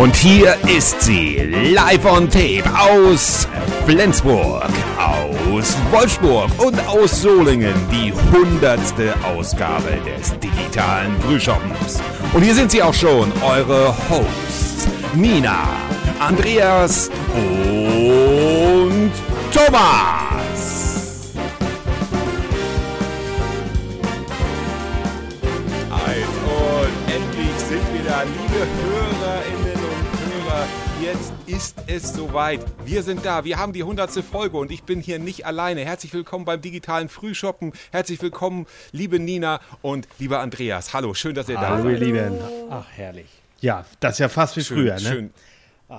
Und hier ist sie, live on tape aus Flensburg, aus Wolfsburg und aus Solingen, die hundertste Ausgabe des digitalen Frühschoppens. Und hier sind sie auch schon, eure Hosts, Nina, Andreas und Thomas. Ist es soweit. Wir sind da. Wir haben die 100. Folge und ich bin hier nicht alleine. Herzlich willkommen beim digitalen Frühshoppen. Herzlich willkommen, liebe Nina und lieber Andreas. Hallo, schön, dass ihr da Hallo, seid. ihr Lieben. Ach, herrlich. Ja, das ist ja fast wie Schön, früher, ne? Schön.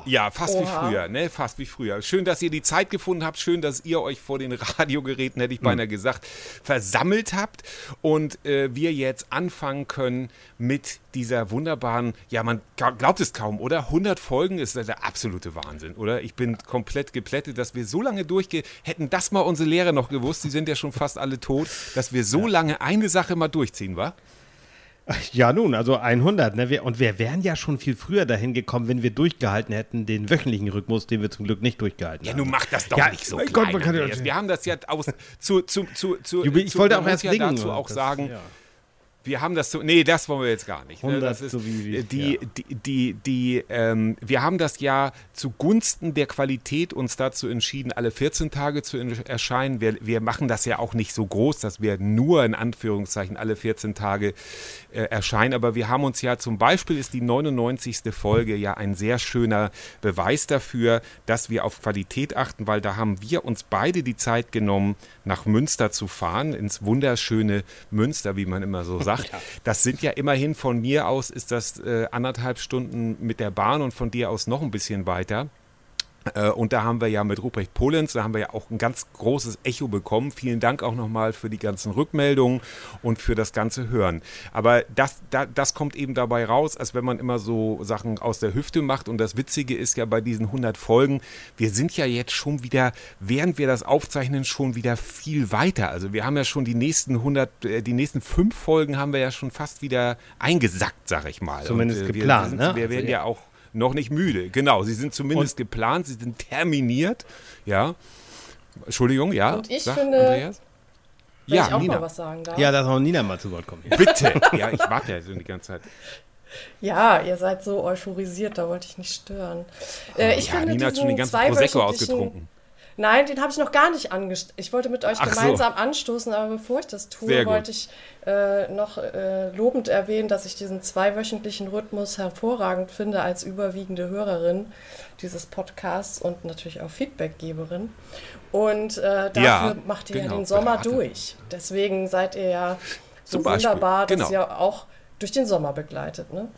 Ja, fast wie Oha. früher, ne? Fast wie früher. Schön, dass ihr die Zeit gefunden habt. Schön, dass ihr euch vor den Radiogeräten, hätte ich beinahe gesagt, versammelt habt und äh, wir jetzt anfangen können mit dieser wunderbaren, ja, man glaubt es kaum, oder? 100 Folgen ist der absolute Wahnsinn, oder? Ich bin komplett geplättet, dass wir so lange durchgehen. Hätten das mal unsere Lehrer noch gewusst, die sind ja schon fast alle tot, dass wir so lange eine Sache mal durchziehen, wa? Ja, nun, also 100. Ne? Und wir wären ja schon viel früher dahin gekommen, wenn wir durchgehalten hätten, den wöchentlichen Rhythmus, den wir zum Glück nicht durchgehalten Ja, haben. nun mach das doch Ja, nicht so klein, Gott, man kann ja- Andreas. Wir haben das ja aus zu zu zu zu. Jubi, ich zu, wollte auch erst ja singen. dazu auch Das- sagen, ja. wir haben das so. Nee, das wollen wir jetzt gar nicht. ne? 100 Das ist so wie- wie- die ja. die die die ähm, wir haben das ja zugunsten der Qualität uns dazu entschieden, alle 14 Tage zu in- erscheinen. Wir wir machen das ja auch nicht so groß, dass wir nur in Anführungszeichen alle 14 Tage äh, erscheinen. Aber wir haben uns ja zum Beispiel ist die 99. Folge ja ein sehr schöner Beweis dafür, dass wir auf Qualität achten, weil da haben wir uns beide die Zeit genommen, nach Münster zu fahren, ins wunderschöne Münster, wie man immer so sagt. Das sind ja immerhin von mir aus ist das äh, anderthalb Stunden mit der Bahn und von dir aus noch ein bisschen weiter. Äh, Und da haben wir ja mit Ruprecht Polenz, da haben wir ja auch ein ganz großes Echo bekommen. Vielen Dank auch nochmal für die ganzen Rückmeldungen und für das ganze Hören. Aber das, da, das kommt eben dabei raus, als wenn man immer so Sachen aus der Hüfte macht. Und das Witzige ist ja bei diesen 100 Folgen, wir sind ja jetzt schon wieder, während wir das aufzeichnen, schon wieder viel weiter. Also wir haben ja schon die nächsten 100, äh, die nächsten fünf Folgen haben wir ja schon fast wieder eingesackt, sag ich mal. Zumindest Und, äh, wir, geplant, sind, ne? Wir Also, werden ja. ja auch noch nicht müde. Genau, sie sind zumindest geplant, sie sind terminiert. Ja. Entschuldigung, ja. Und ich sag, finde- Andreas? Wenn Ja, ich auch Nina. mal was sagen darf. Ja, dass auch Nina mal zu Wort kommt. Bitte. ja, ich warte ja so die ganze Zeit. Ja, ihr seid so euphorisiert, da wollte ich nicht stören. Äh, ich ja, finde Nina hat schon den ganzen Prosecco ausgetrunken. Nein, den habe ich noch gar nicht angestoßen. Ich wollte mit euch Ach so. gemeinsam anstoßen, aber bevor ich das tue, wollte ich äh, noch äh, lobend erwähnen, dass ich diesen zweiwöchentlichen Rhythmus hervorragend finde als überwiegende Hörerin dieses Podcasts und natürlich auch Feedbackgeberin. Und äh, dafür Ja, macht ihr genau, ja den Sommer Berater. durch. Deswegen seid ihr ja so Beispiel, wunderbar, dass genau. ihr auch durch den Sommer begleitet. Ne?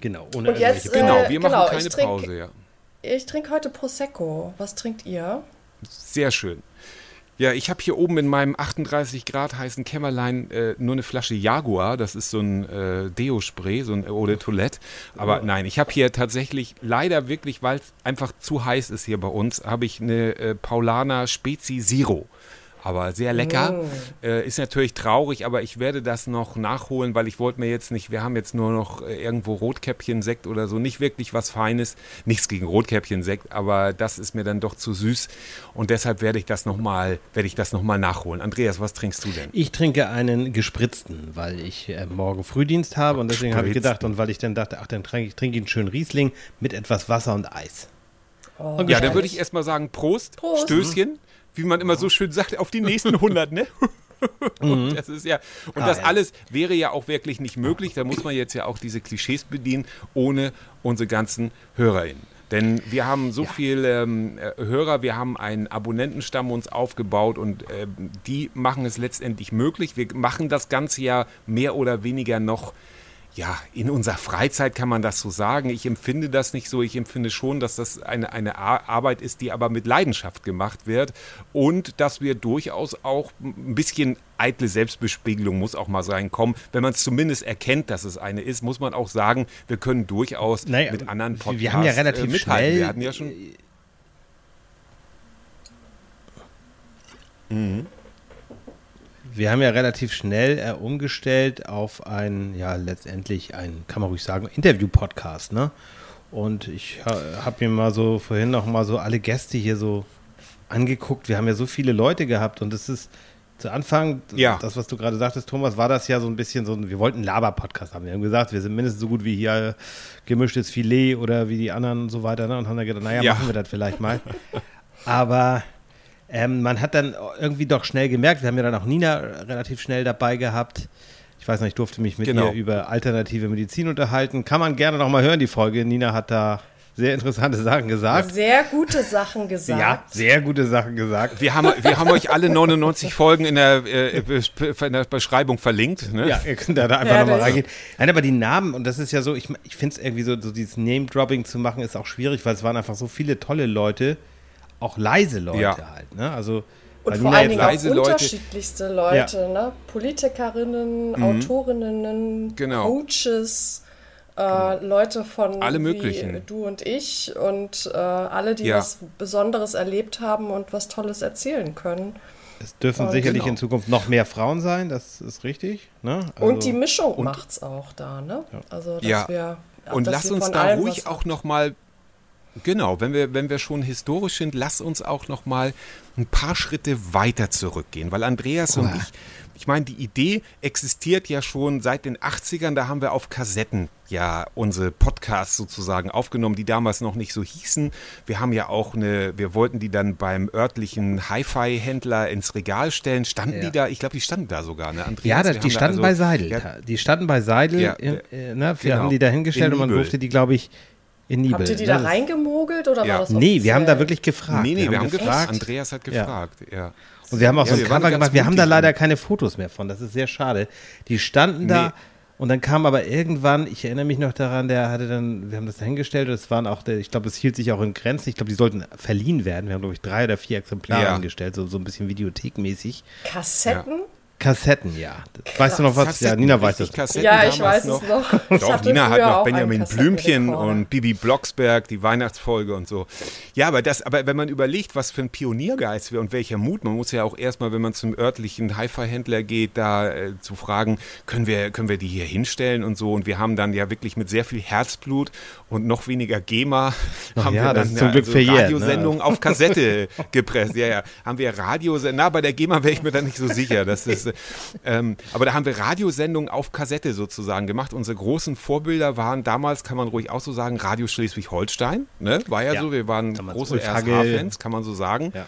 Genau, ohne Und jetzt, irgendwelche- Genau, Äh, wir machen genau, keine trink- Pause, ja. Ich trinke heute Prosecco. Was trinkt ihr? Sehr schön. Ja, ich habe hier oben in meinem 38 Grad heißen Kämmerlein äh, nur eine Flasche Jaguar. Das ist so ein äh, Deo-Spray, so ein Eau de Toilette. Aber nein, ich habe hier tatsächlich leider wirklich, weil es einfach zu heiß ist hier bei uns, habe ich eine äh, Paulaner Spezi Zero. Aber sehr lecker. Äh, ist natürlich traurig, aber ich werde das noch nachholen, weil ich wollte mir jetzt nicht, wir haben jetzt nur noch äh, irgendwo Rotkäppchen-Sekt oder so, nicht wirklich was Feines. Nichts gegen Rotkäppchen-Sekt, aber das ist mir dann doch zu süß. Und deshalb werde ich das nochmal, werde ich das noch mal nachholen. Andreas, was trinkst du denn? Ich trinke einen gespritzten, weil ich äh, morgen Frühdienst habe und deswegen habe ich gedacht und weil ich dann dachte, ach, dann trinke ich, trinke ich einen schönen Riesling mit etwas Wasser und Eis. Oh, Ja, dann würde ich erstmal sagen, Prost, Prost. Stößchen, wie man immer so schön sagt, auf die nächsten 100, ne? Und das ist ja, und das ja. alles wäre ja auch wirklich nicht möglich. Da muss man jetzt ja auch diese Klischees bedienen, ohne unsere ganzen HörerInnen. Denn wir haben so viele ähm, äh, Hörer, wir haben einen Abonnentenstamm uns aufgebaut und ähm, die machen es letztendlich möglich. Wir machen das Ganze ja mehr oder weniger noch ja, in unserer Freizeit kann man das so sagen. Ich empfinde das nicht so. Ich empfinde schon, dass das eine, eine Ar- Arbeit ist, die aber mit Leidenschaft gemacht wird und dass wir durchaus auch ein bisschen eitle Selbstbespiegelung muss auch mal sein. Kommen, wenn man es zumindest erkennt, dass es eine ist, muss man auch sagen, wir können durchaus Naja, mit anderen wir Podcasts haben ja relativ äh, mithalten. schnell- Wir hatten ja schon Wir haben ja relativ schnell äh, umgestellt auf ein, ja, letztendlich ein, kann man ruhig sagen, Interview-Podcast, ne? Und ich habe mir mal so vorhin noch mal so alle Gäste hier so angeguckt. Wir haben ja so viele Leute gehabt und es ist zu Anfang, ja. das, was du gerade sagtest, Thomas, war das ja so ein bisschen so, wir wollten einen Laber-Podcast haben. Wir haben gesagt, wir sind mindestens so gut wie hier gemischtes Filet oder wie die anderen und so weiter. Ne? Und haben dann gedacht, naja, ja. machen wir das vielleicht mal. Aber ähm, man hat dann irgendwie doch schnell gemerkt, wir haben ja dann auch Nina relativ schnell dabei gehabt. Ich weiß noch, ich durfte mich mit genau. ihr über alternative Medizin unterhalten. Kann man gerne noch mal hören, die Folge. Nina hat da sehr interessante Sachen gesagt. Sehr gute Sachen gesagt. Ja, sehr gute Sachen gesagt. Wir haben, wir haben euch alle 99 Folgen in der, äh, in der Beschreibung verlinkt. Ne? Ja, ihr könnt da, einfach ja, nochmal reingehen. Nein, aber die Namen, und das ist ja so, ich, ich finde es irgendwie so, so dieses Name-Dropping zu machen, ist auch schwierig, weil es waren einfach so viele tolle Leute, auch leise Leute ja. halt. Ne? Also, und vor allen Dingen auch unterschiedlichste Leute, ja. ne? Politikerinnen, mhm. Autorinnen, genau. Coaches äh, Leute von alle möglichen. du und ich und äh, alle, die ja. was Besonderes erlebt haben und was Tolles erzählen können. Es dürfen und sicherlich genau. in Zukunft noch mehr Frauen sein, das ist richtig. Ne? Also und die Mischung macht es auch da, ne? Ja. Also, dass ja. wir. Und lass uns da ruhig auch noch mal Genau, wenn wir, wenn wir schon historisch sind, lass uns auch noch mal ein paar Schritte weiter zurückgehen, weil Andreas oh. und ich, ich meine, die Idee existiert ja schon seit den 80ern, da haben wir auf Kassetten ja unsere Podcasts sozusagen aufgenommen, die damals noch nicht so hießen. Wir haben ja auch eine, wir wollten die dann beim örtlichen Hi-Fi-Händler ins Regal stellen. Standen ja. die da? Ich glaube, die standen da sogar, ne? Andreas, ja, da, die standen also, bei Seidel. Ja, die standen bei Seidel, ja, äh, ne? Wir genau. haben die da hingestellt und man durfte die, glaube ich, in Nibel. Habt ihr die da reingemogelt oder ja. war das Nee, wir haben da wirklich gefragt. Nee, nee, wir, wir haben, haben gefragt. Andreas hat gefragt, ja. Und wir haben auch ja, so ein Cover gemacht. Wir haben da leider keine Fotos mehr von. Das ist sehr schade. Die standen nee. da und dann kam aber irgendwann, ich erinnere mich noch daran, der hatte dann, wir haben das da hingestellt und es waren auch, ich glaube, es hielt sich auch in Grenzen. Ich glaube, die sollten verliehen werden. Wir haben, glaube ich, drei oder vier Exemplare ja. hingestellt, so, so ein bisschen videothekmäßig. Kassetten? Ja. Kassetten, ja. Krass. Weißt du noch was? Kassetten, ja, Nina weiß das. Kassetten ja, ich weiß noch. es noch. Doch, Nina hat noch Benjamin Blümchen und Bibi Blocksberg, die Weihnachtsfolge und so. Ja, aber das, aber wenn man überlegt, was für ein Pioniergeist wir und welcher Mut, man muss ja auch erstmal, wenn man zum örtlichen Hi-Fi-Händler geht, da äh, zu fragen, können wir, können wir die hier hinstellen und so. Und wir haben dann ja wirklich mit sehr viel Herzblut und noch weniger GEMA Ach haben ja, wir dann zum Glück also Radiosendungen ne? auf Kassette gepresst. Ja, ja. Haben wir Radiosendungen, na, bei der GEMA wäre ich mir da nicht so sicher. Das ist ähm, aber da haben wir Radiosendungen auf Kassette sozusagen gemacht. Unsere großen Vorbilder waren damals, kann man ruhig auch so sagen, Radio Schleswig-Holstein. Ne? War ja, ja, so, wir waren große RSH-Fans, kann man so sagen. Ja.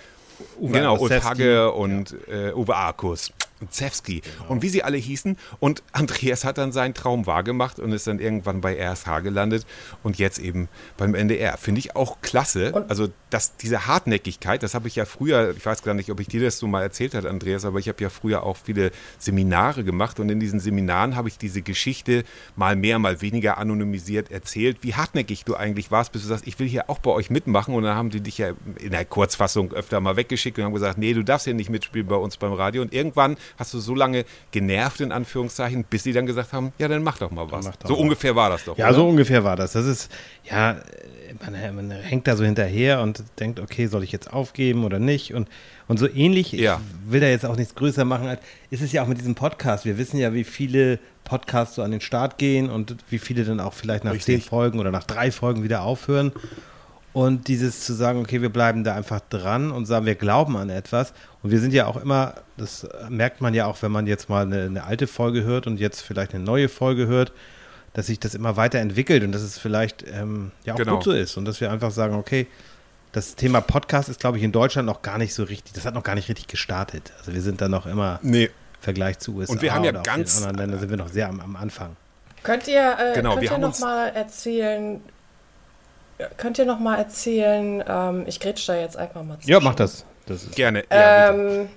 Uwe genau, Ulf Hagge und ja. äh, Uwe Arkus. Zewski genau. und wie sie alle hießen. Und Andreas hat dann seinen Traum wahrgemacht und ist dann irgendwann bei RSH gelandet und jetzt eben beim NDR. Finde ich auch klasse. Und also dass diese Hartnäckigkeit, das habe ich ja früher, ich weiß gar nicht, ob ich dir das so mal erzählt habe, Andreas, aber ich habe ja früher auch viele Seminare gemacht und in diesen Seminaren habe ich diese Geschichte mal mehr, mal weniger anonymisiert erzählt, wie hartnäckig du eigentlich warst, bis du sagst, ich will hier auch bei euch mitmachen und dann haben die dich ja in der Kurzfassung öfter mal weggeschickt und haben gesagt, nee, du darfst hier nicht mitspielen bei uns beim Radio und irgendwann hast du so lange genervt, in Anführungszeichen, bis sie dann gesagt haben, ja, dann mach doch mal was. Doch so mal. ungefähr war das doch. Ja, oder? so ungefähr war das. Das ist, ja, man, man, hängt da so hinterher und denkt, okay, soll ich jetzt aufgeben oder nicht? Und, und so ähnlich, ja. ich will da jetzt auch nichts größer machen, als ist es ja auch mit diesem Podcast. Wir wissen ja, wie viele Podcasts so an den Start gehen und wie viele dann auch vielleicht nach Richtig. zehn Folgen oder nach drei Folgen wieder aufhören. Und dieses zu sagen, okay, wir bleiben da einfach dran und sagen, wir glauben an etwas. Und wir sind ja auch immer, das merkt man ja auch, wenn man jetzt mal eine, eine alte Folge hört und jetzt vielleicht eine neue Folge hört, dass sich das immer weiterentwickelt und dass es vielleicht ähm, ja auch genau. gut so ist. Und dass wir einfach sagen, okay, das Thema Podcast ist, glaube ich, in Deutschland noch gar nicht so richtig, das hat noch gar nicht richtig gestartet. Also wir sind da noch immer nee. im Vergleich zu USA und wir haben ja ganz anderen Ländern sind wir noch sehr am, am Anfang. Könnt ihr, äh, genau, könnt ihr noch mal erzählen, könnt ihr noch mal erzählen, ähm, ich grätsch da jetzt einfach mal zu. Ja, mach das. das Gerne. Ja, ähm,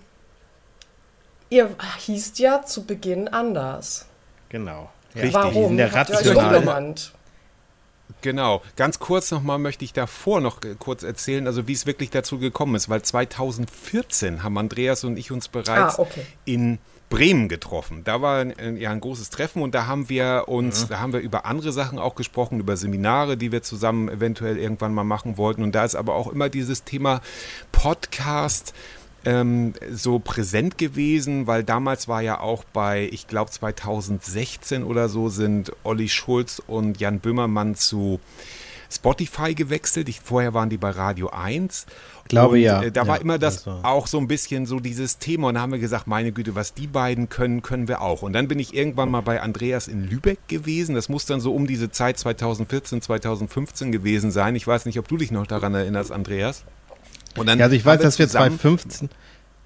ihr hießt ja zu Beginn anders. Genau. Ja. Richtig. Warum? Der Habt ihr euch Genau. Ganz kurz nochmal möchte ich davor noch kurz erzählen, also wie es wirklich dazu gekommen ist, weil 2014 haben Andreas und ich uns bereits ah, okay. in Bremen getroffen. Da war ein, ja ein großes Treffen und da haben wir uns, mhm. da haben wir über andere Sachen auch gesprochen, über Seminare, die wir zusammen eventuell irgendwann mal machen wollten. Und da ist aber auch immer dieses Thema Podcast ähm, so präsent gewesen, weil damals war ja auch bei, ich glaube 2016 oder so, sind Olli Schulz und Jan Böhmermann zu Spotify gewechselt. Ich, vorher waren die bei Radio 1. Glaube und, ja. Äh, da ja, war immer das also. auch so ein bisschen so dieses Thema. Und da haben wir gesagt, meine Güte, was die beiden können, können wir auch. Und dann bin ich irgendwann mal bei Andreas in Lübeck gewesen. Das muss dann so um diese Zeit 2014, 2015 gewesen sein. Ich weiß nicht, ob du dich noch daran erinnerst, Andreas. Und dann ja, also ich weiß, dass wir 2015,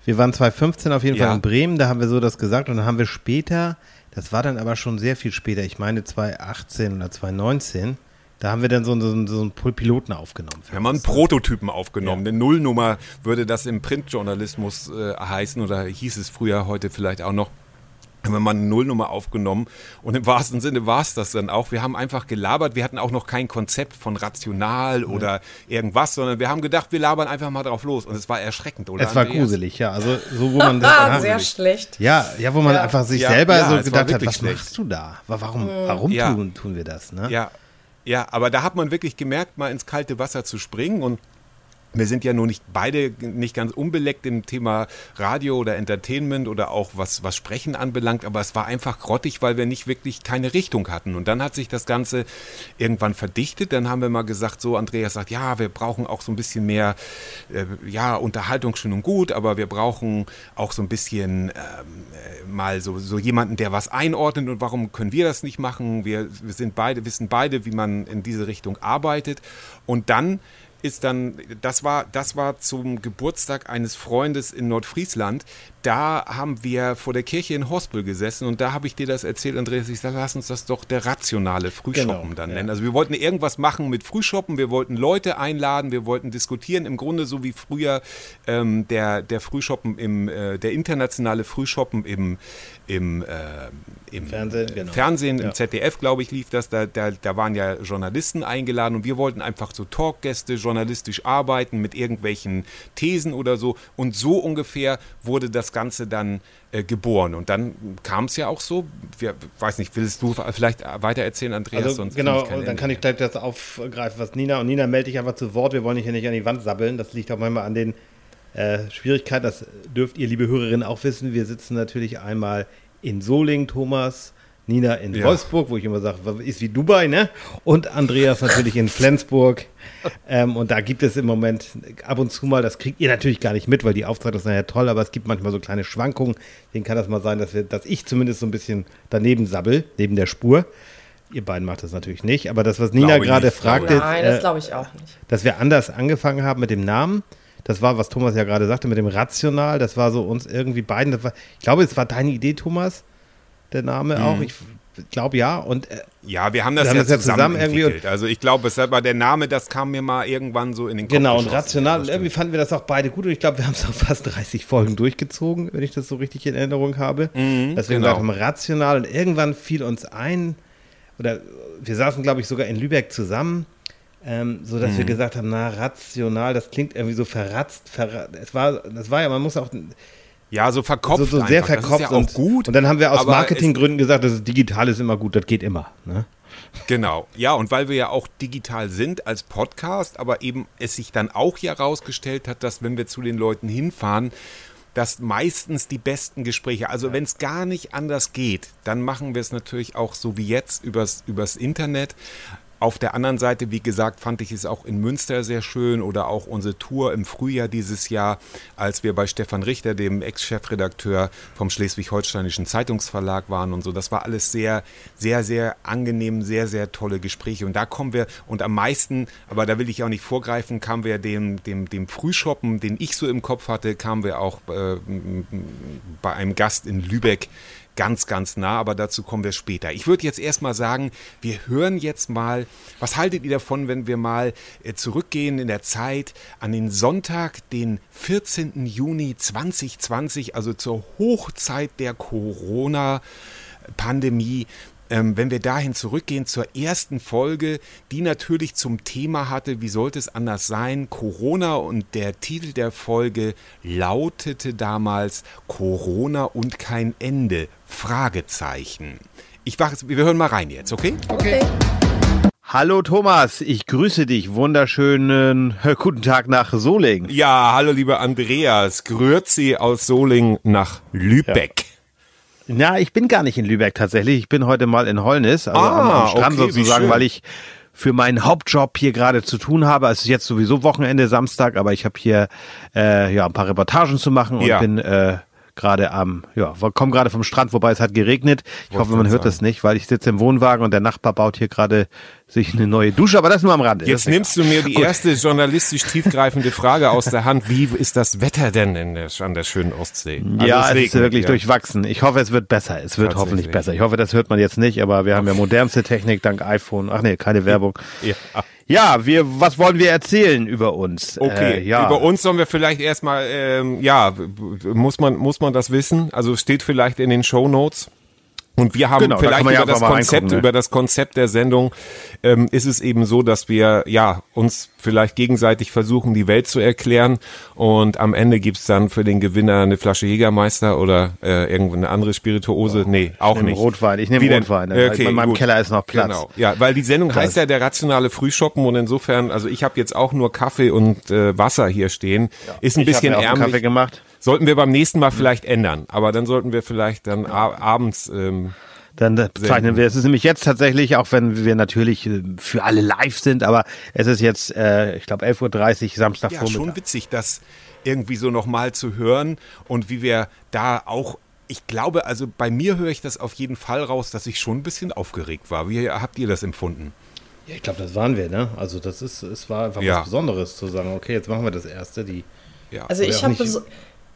wir waren 2015 auf jeden ja. Fall in Bremen, da haben wir so das gesagt und dann haben wir später, das war dann aber schon sehr viel später, ich meine 2018 oder 2019, da haben wir dann so, so, so einen Piloten aufgenommen. Wir haben einen Prototypen aufgenommen. Ja. Eine Nullnummer würde das im Printjournalismus äh, heißen oder hieß es früher, heute vielleicht auch noch haben wir mal eine Nullnummer aufgenommen und im wahrsten Sinne war es das dann auch. Wir haben einfach gelabert, wir hatten auch noch kein Konzept von rational mhm. oder irgendwas, sondern wir haben gedacht, wir labern einfach mal drauf los und es war erschreckend, oder? Es war Andreas? gruselig, ja. Also so, wo man ah, sehr schlecht. Ja, ja, wo man ja. einfach sich ja, selber ja, so gedacht hat, was schlecht. machst du da? Warum, mhm. warum tun, tun wir das? Ne? Ja. Ja, aber da hat man wirklich gemerkt, mal ins kalte Wasser zu springen und wir sind ja nun nicht beide nicht ganz unbeleckt im Thema Radio oder Entertainment oder auch was, was Sprechen anbelangt, aber es war einfach grottig, weil wir nicht wirklich keine Richtung hatten. Und dann hat sich das Ganze irgendwann verdichtet. Dann haben wir mal gesagt, so Andreas sagt, ja, wir brauchen auch so ein bisschen mehr, äh, ja, Unterhaltung schön und gut, aber wir brauchen auch so ein bisschen ähm, äh, mal so, so jemanden, der was einordnet und warum können wir das nicht machen? Wir, wir sind beide, wissen beide, wie man in diese Richtung arbeitet. Und dann ist dann, das war, das war zum Geburtstag eines Freundes in Nordfriesland da haben wir vor der Kirche in Hospel gesessen und da habe ich dir das erzählt, Andreas. Ich sage, lass uns das doch der rationale Frühshoppen genau, dann nennen. Ja. Also wir wollten irgendwas machen mit Frühshoppen, wir wollten Leute einladen, wir wollten diskutieren, im Grunde so wie früher ähm, der, der Frühshoppen im, äh, der internationale Frühshoppen im, im, äh, im Fernsehen, genau. Fernsehen, im ZDF, glaube ich, lief das. Da, da, da waren ja Journalisten eingeladen und wir wollten einfach so Talkgäste journalistisch arbeiten mit irgendwelchen Thesen oder so. Und so ungefähr wurde das Ganze dann äh, geboren. Und dann kam es ja auch so. Wir, weiß nicht, willst du vielleicht weiter erzählen, Andreas? Also, genau, und dann kann ich gleich das aufgreifen, was Nina und Nina melde ich einfach zu Wort. Wir wollen hier nicht an die Wand sabbeln. Das liegt auch manchmal an den äh, Schwierigkeiten. Das dürft ihr, liebe Hörerinnen, auch wissen. Wir sitzen natürlich einmal in Soling, Thomas Nina in ja. Wolfsburg, wo ich immer sage, ist wie Dubai, ne? Und Andreas natürlich in Flensburg. Ähm, und da gibt es im Moment ab und zu mal, das kriegt ihr natürlich gar nicht mit, weil die Aufzeichnung ist ja toll, aber es gibt manchmal so kleine Schwankungen. Deswegen kann das mal sein, dass, wir, dass ich zumindest so ein bisschen daneben sabbel, neben der Spur. Ihr beiden macht das natürlich nicht, aber das, was Nina gerade fragte, Nein, das äh, glaube ich auch nicht. Dass wir anders angefangen haben mit dem Namen. Das war, was Thomas ja gerade sagte, mit dem Rational. Das war so uns irgendwie beiden. War, ich glaube, es war deine Idee, Thomas der Name mhm. auch. Ich glaube ja. Und äh, ja, wir haben das, wir ja, haben das zusammen, zusammen entwickelt. Also ich glaube, es war der Name, das kam mir mal irgendwann so in den Kopf. Genau, und rational. Und irgendwie fanden wir das auch beide gut. Und ich glaube, wir haben es auch fast 30 Folgen durchgezogen, wenn ich das so richtig in Erinnerung habe. Mhm, Deswegen genau. haben rational. Und irgendwann fiel uns ein, oder wir saßen, glaube ich, sogar in Lübeck zusammen. Ähm, so dass mhm. wir gesagt haben, na, rational, das klingt irgendwie so verratzt, verratzt. Es war, das war ja, man muss auch, ja, so verkopft. So, so sehr verkopft. Ja und, gut. Und dann haben wir aus Marketinggründen gesagt, dass digital ist immer gut, das geht immer. Ne? Genau, ja, und weil wir ja auch digital sind als Podcast, aber eben es sich dann auch ja herausgestellt hat, dass wenn wir zu den Leuten hinfahren, dass meistens die besten Gespräche, also wenn es gar nicht anders geht, dann machen wir es natürlich auch so wie jetzt übers, übers Internet. Auf der anderen Seite, wie gesagt, fand ich es auch in Münster sehr schön oder auch unsere Tour im Frühjahr dieses Jahr, als wir bei Stefan Richter, dem Ex-Chefredakteur vom Schleswig-Holsteinischen Zeitungsverlag waren und so. Das war alles sehr, sehr, sehr angenehm, sehr, sehr tolle Gespräche. Und da kommen wir, und am meisten, aber da will ich auch nicht vorgreifen, kamen wir dem, dem, dem Frühshoppen, den ich so im Kopf hatte, kamen wir auch äh, bei einem Gast in Lübeck ganz, ganz nah, aber dazu kommen wir später. Ich würde jetzt erstmal sagen, wir hören jetzt mal, was haltet ihr davon, wenn wir mal äh, zurückgehen in der Zeit an den Sonntag, den 14. Juni 2020, also zur Hochzeit der Corona-Pandemie ähm, wenn wir dahin zurückgehen zur ersten Folge, die natürlich zum Thema hatte, wie sollte es anders sein, Corona und der Titel der Folge lautete damals Corona und kein Ende, Fragezeichen. Ich wach, wir hören mal rein jetzt, okay? Okay. Hallo Thomas, ich grüße dich. Wunderschönen äh, guten Tag nach Soling. Ja, hallo lieber Andreas. Grüezi aus Soling nach Lübeck. Ja. Na, ich bin gar nicht in Lübeck tatsächlich. Ich bin heute mal in Holnis, also ah, am, Strand okay, sozusagen, weil ich für meinen Hauptjob hier gerade zu tun habe. Es ist jetzt sowieso Wochenende, Samstag, aber ich habe hier äh, ja ein paar Reportagen zu machen und ja. bin äh, gerade am, ja, komme gerade vom Strand, wobei es hat geregnet. Ich Wollt hoffe, man hört sagen. das nicht, weil ich sitze im Wohnwagen und der Nachbar baut hier gerade sich eine neue Dusche, aber das nur am Rande. Jetzt nimmst du mir die Gut. erste journalistisch tiefgreifende Frage aus der Hand. Wie ist das Wetter denn in der, an der schönen Ostsee? Also ja, es, es ist wirklich ja. durchwachsen. Ich hoffe, es wird besser. Es wird hoffentlich besser. Ich hoffe, das hört man jetzt nicht, aber wir haben ja modernste Technik dank iPhone. Ach nee, keine Werbung. Ja. Ja, wir, was wollen wir erzählen über uns? Okay, äh, ja. über uns sollen wir vielleicht erstmal, ähm, ja, muss man, muss man das wissen? Also steht vielleicht in den Show Notes. Und wir haben genau, vielleicht über das Konzept, ne? über das Konzept der Sendung ähm, ist es eben so, dass wir ja uns vielleicht gegenseitig versuchen, die Welt zu erklären. Und am Ende gibt's dann für den Gewinner eine Flasche Jägermeister oder äh, irgendwo eine andere Spirituose. Oh, nee, auch ich nicht. Rotwein. Ich nehme Rotwein. Ne? Okay, in meinem gut. Keller ist noch Platz. Genau. Ja, weil die Sendung das. heißt ja der rationale Frühschoppen und insofern, also ich habe jetzt auch nur Kaffee und äh, Wasser hier stehen. Ja. Ist ein ich bisschen ärmlich. Kaffee gemacht. Sollten wir beim nächsten Mal vielleicht ändern, aber dann sollten wir vielleicht dann abends. Ähm, dann bezeichnen wir. Es ist nämlich jetzt tatsächlich, auch wenn wir natürlich äh, für alle live sind, aber es ist jetzt, äh, ich glaube, 11.30 Uhr Samstagvormittag. Ja, schon witzig, das irgendwie so nochmal zu hören und wie wir da auch ich glaube, also bei mir höre ich das auf jeden Fall raus, dass ich schon ein bisschen aufgeregt war. Wie habt ihr das empfunden? Ja, ich glaube, das waren wir, ne? Also das ist, es war einfach ja. was Besonderes zu sagen, okay, jetzt machen wir das erste, die. Ja. Also ich habe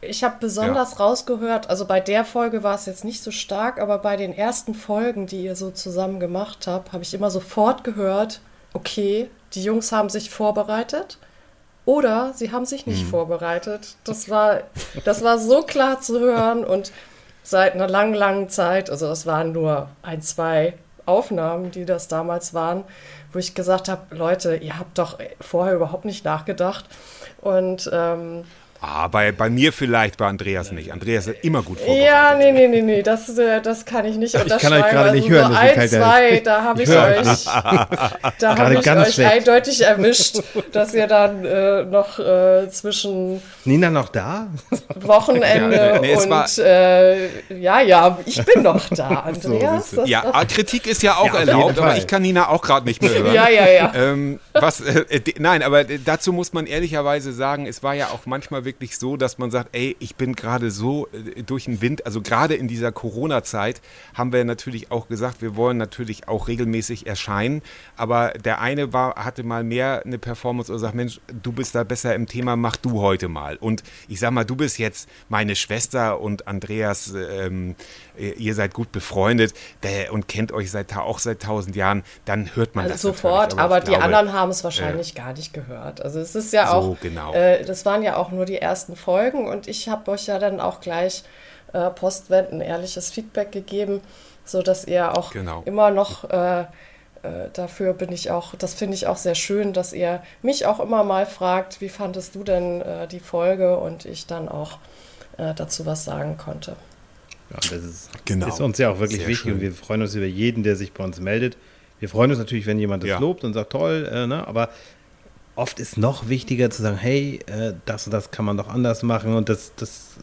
ich habe besonders ja. rausgehört, also bei der Folge war es jetzt nicht so stark, aber bei den ersten Folgen, die ihr so zusammen gemacht habt, habe ich immer sofort gehört, okay, die Jungs haben sich vorbereitet oder sie haben sich nicht mhm. vorbereitet. Das war, das war so klar zu hören und seit einer langen, langen Zeit, also das waren nur ein, zwei Aufnahmen, die das damals waren, wo ich gesagt habe, Leute, ihr habt doch vorher überhaupt nicht nachgedacht. Und ähm, Ah, bei, bei mir vielleicht, bei Andreas nicht. Andreas ist immer gut vorbereitet. Ja, nee, nee, nee, nee, das, äh, das kann ich nicht unterschreiben. Ich kann euch gerade also nicht hören. So ein, zwei, da habe ich, ich euch, da hab ich euch schlecht. eindeutig erwischt, dass ihr dann äh, noch äh, zwischen... Nina noch da? Wochenende ja, nee, und... Äh, ja, ja, ich bin noch da, Andreas. So, ja, das, Kritik ist ja auch ja, erlaubt, aber ich kann Nina auch gerade nicht mehr hören. ja, ja, ja. Ähm, was, äh, nein, aber dazu muss man ehrlicherweise sagen, es war ja auch manchmal wirklich wirklich so, dass man sagt, ey, ich bin gerade so äh, durch den Wind, also gerade in dieser Corona-Zeit haben wir natürlich auch gesagt, wir wollen natürlich auch regelmäßig erscheinen, aber der eine war, hatte mal mehr eine Performance und sagt, Mensch, du bist da besser im Thema, mach du heute mal. Und ich sag mal, du bist jetzt meine Schwester und Andreas, ähm, ihr seid gut befreundet und kennt euch seit, auch seit tausend Jahren, dann hört man also das sofort. Aber, aber die glaube, anderen haben es wahrscheinlich äh, gar nicht gehört. Also es ist ja auch, so, genau. äh, das waren ja auch nur die ersten Folgen und ich habe euch ja dann auch gleich äh, postwendend ehrliches Feedback gegeben, sodass ihr auch genau. immer noch äh, äh, dafür bin ich auch, das finde ich auch sehr schön, dass ihr mich auch immer mal fragt, wie fandest du denn äh, die Folge und ich dann auch äh, dazu was sagen konnte. Ja, das ist, genau. ist, uns ja auch wirklich sehr wichtig schön. und wir freuen uns über jeden, der sich bei uns meldet. Wir freuen uns natürlich, wenn jemand das ja. lobt und sagt, toll, äh, ne? aber oft ist noch wichtiger zu sagen, hey, äh, das und das kann man doch anders machen und das, das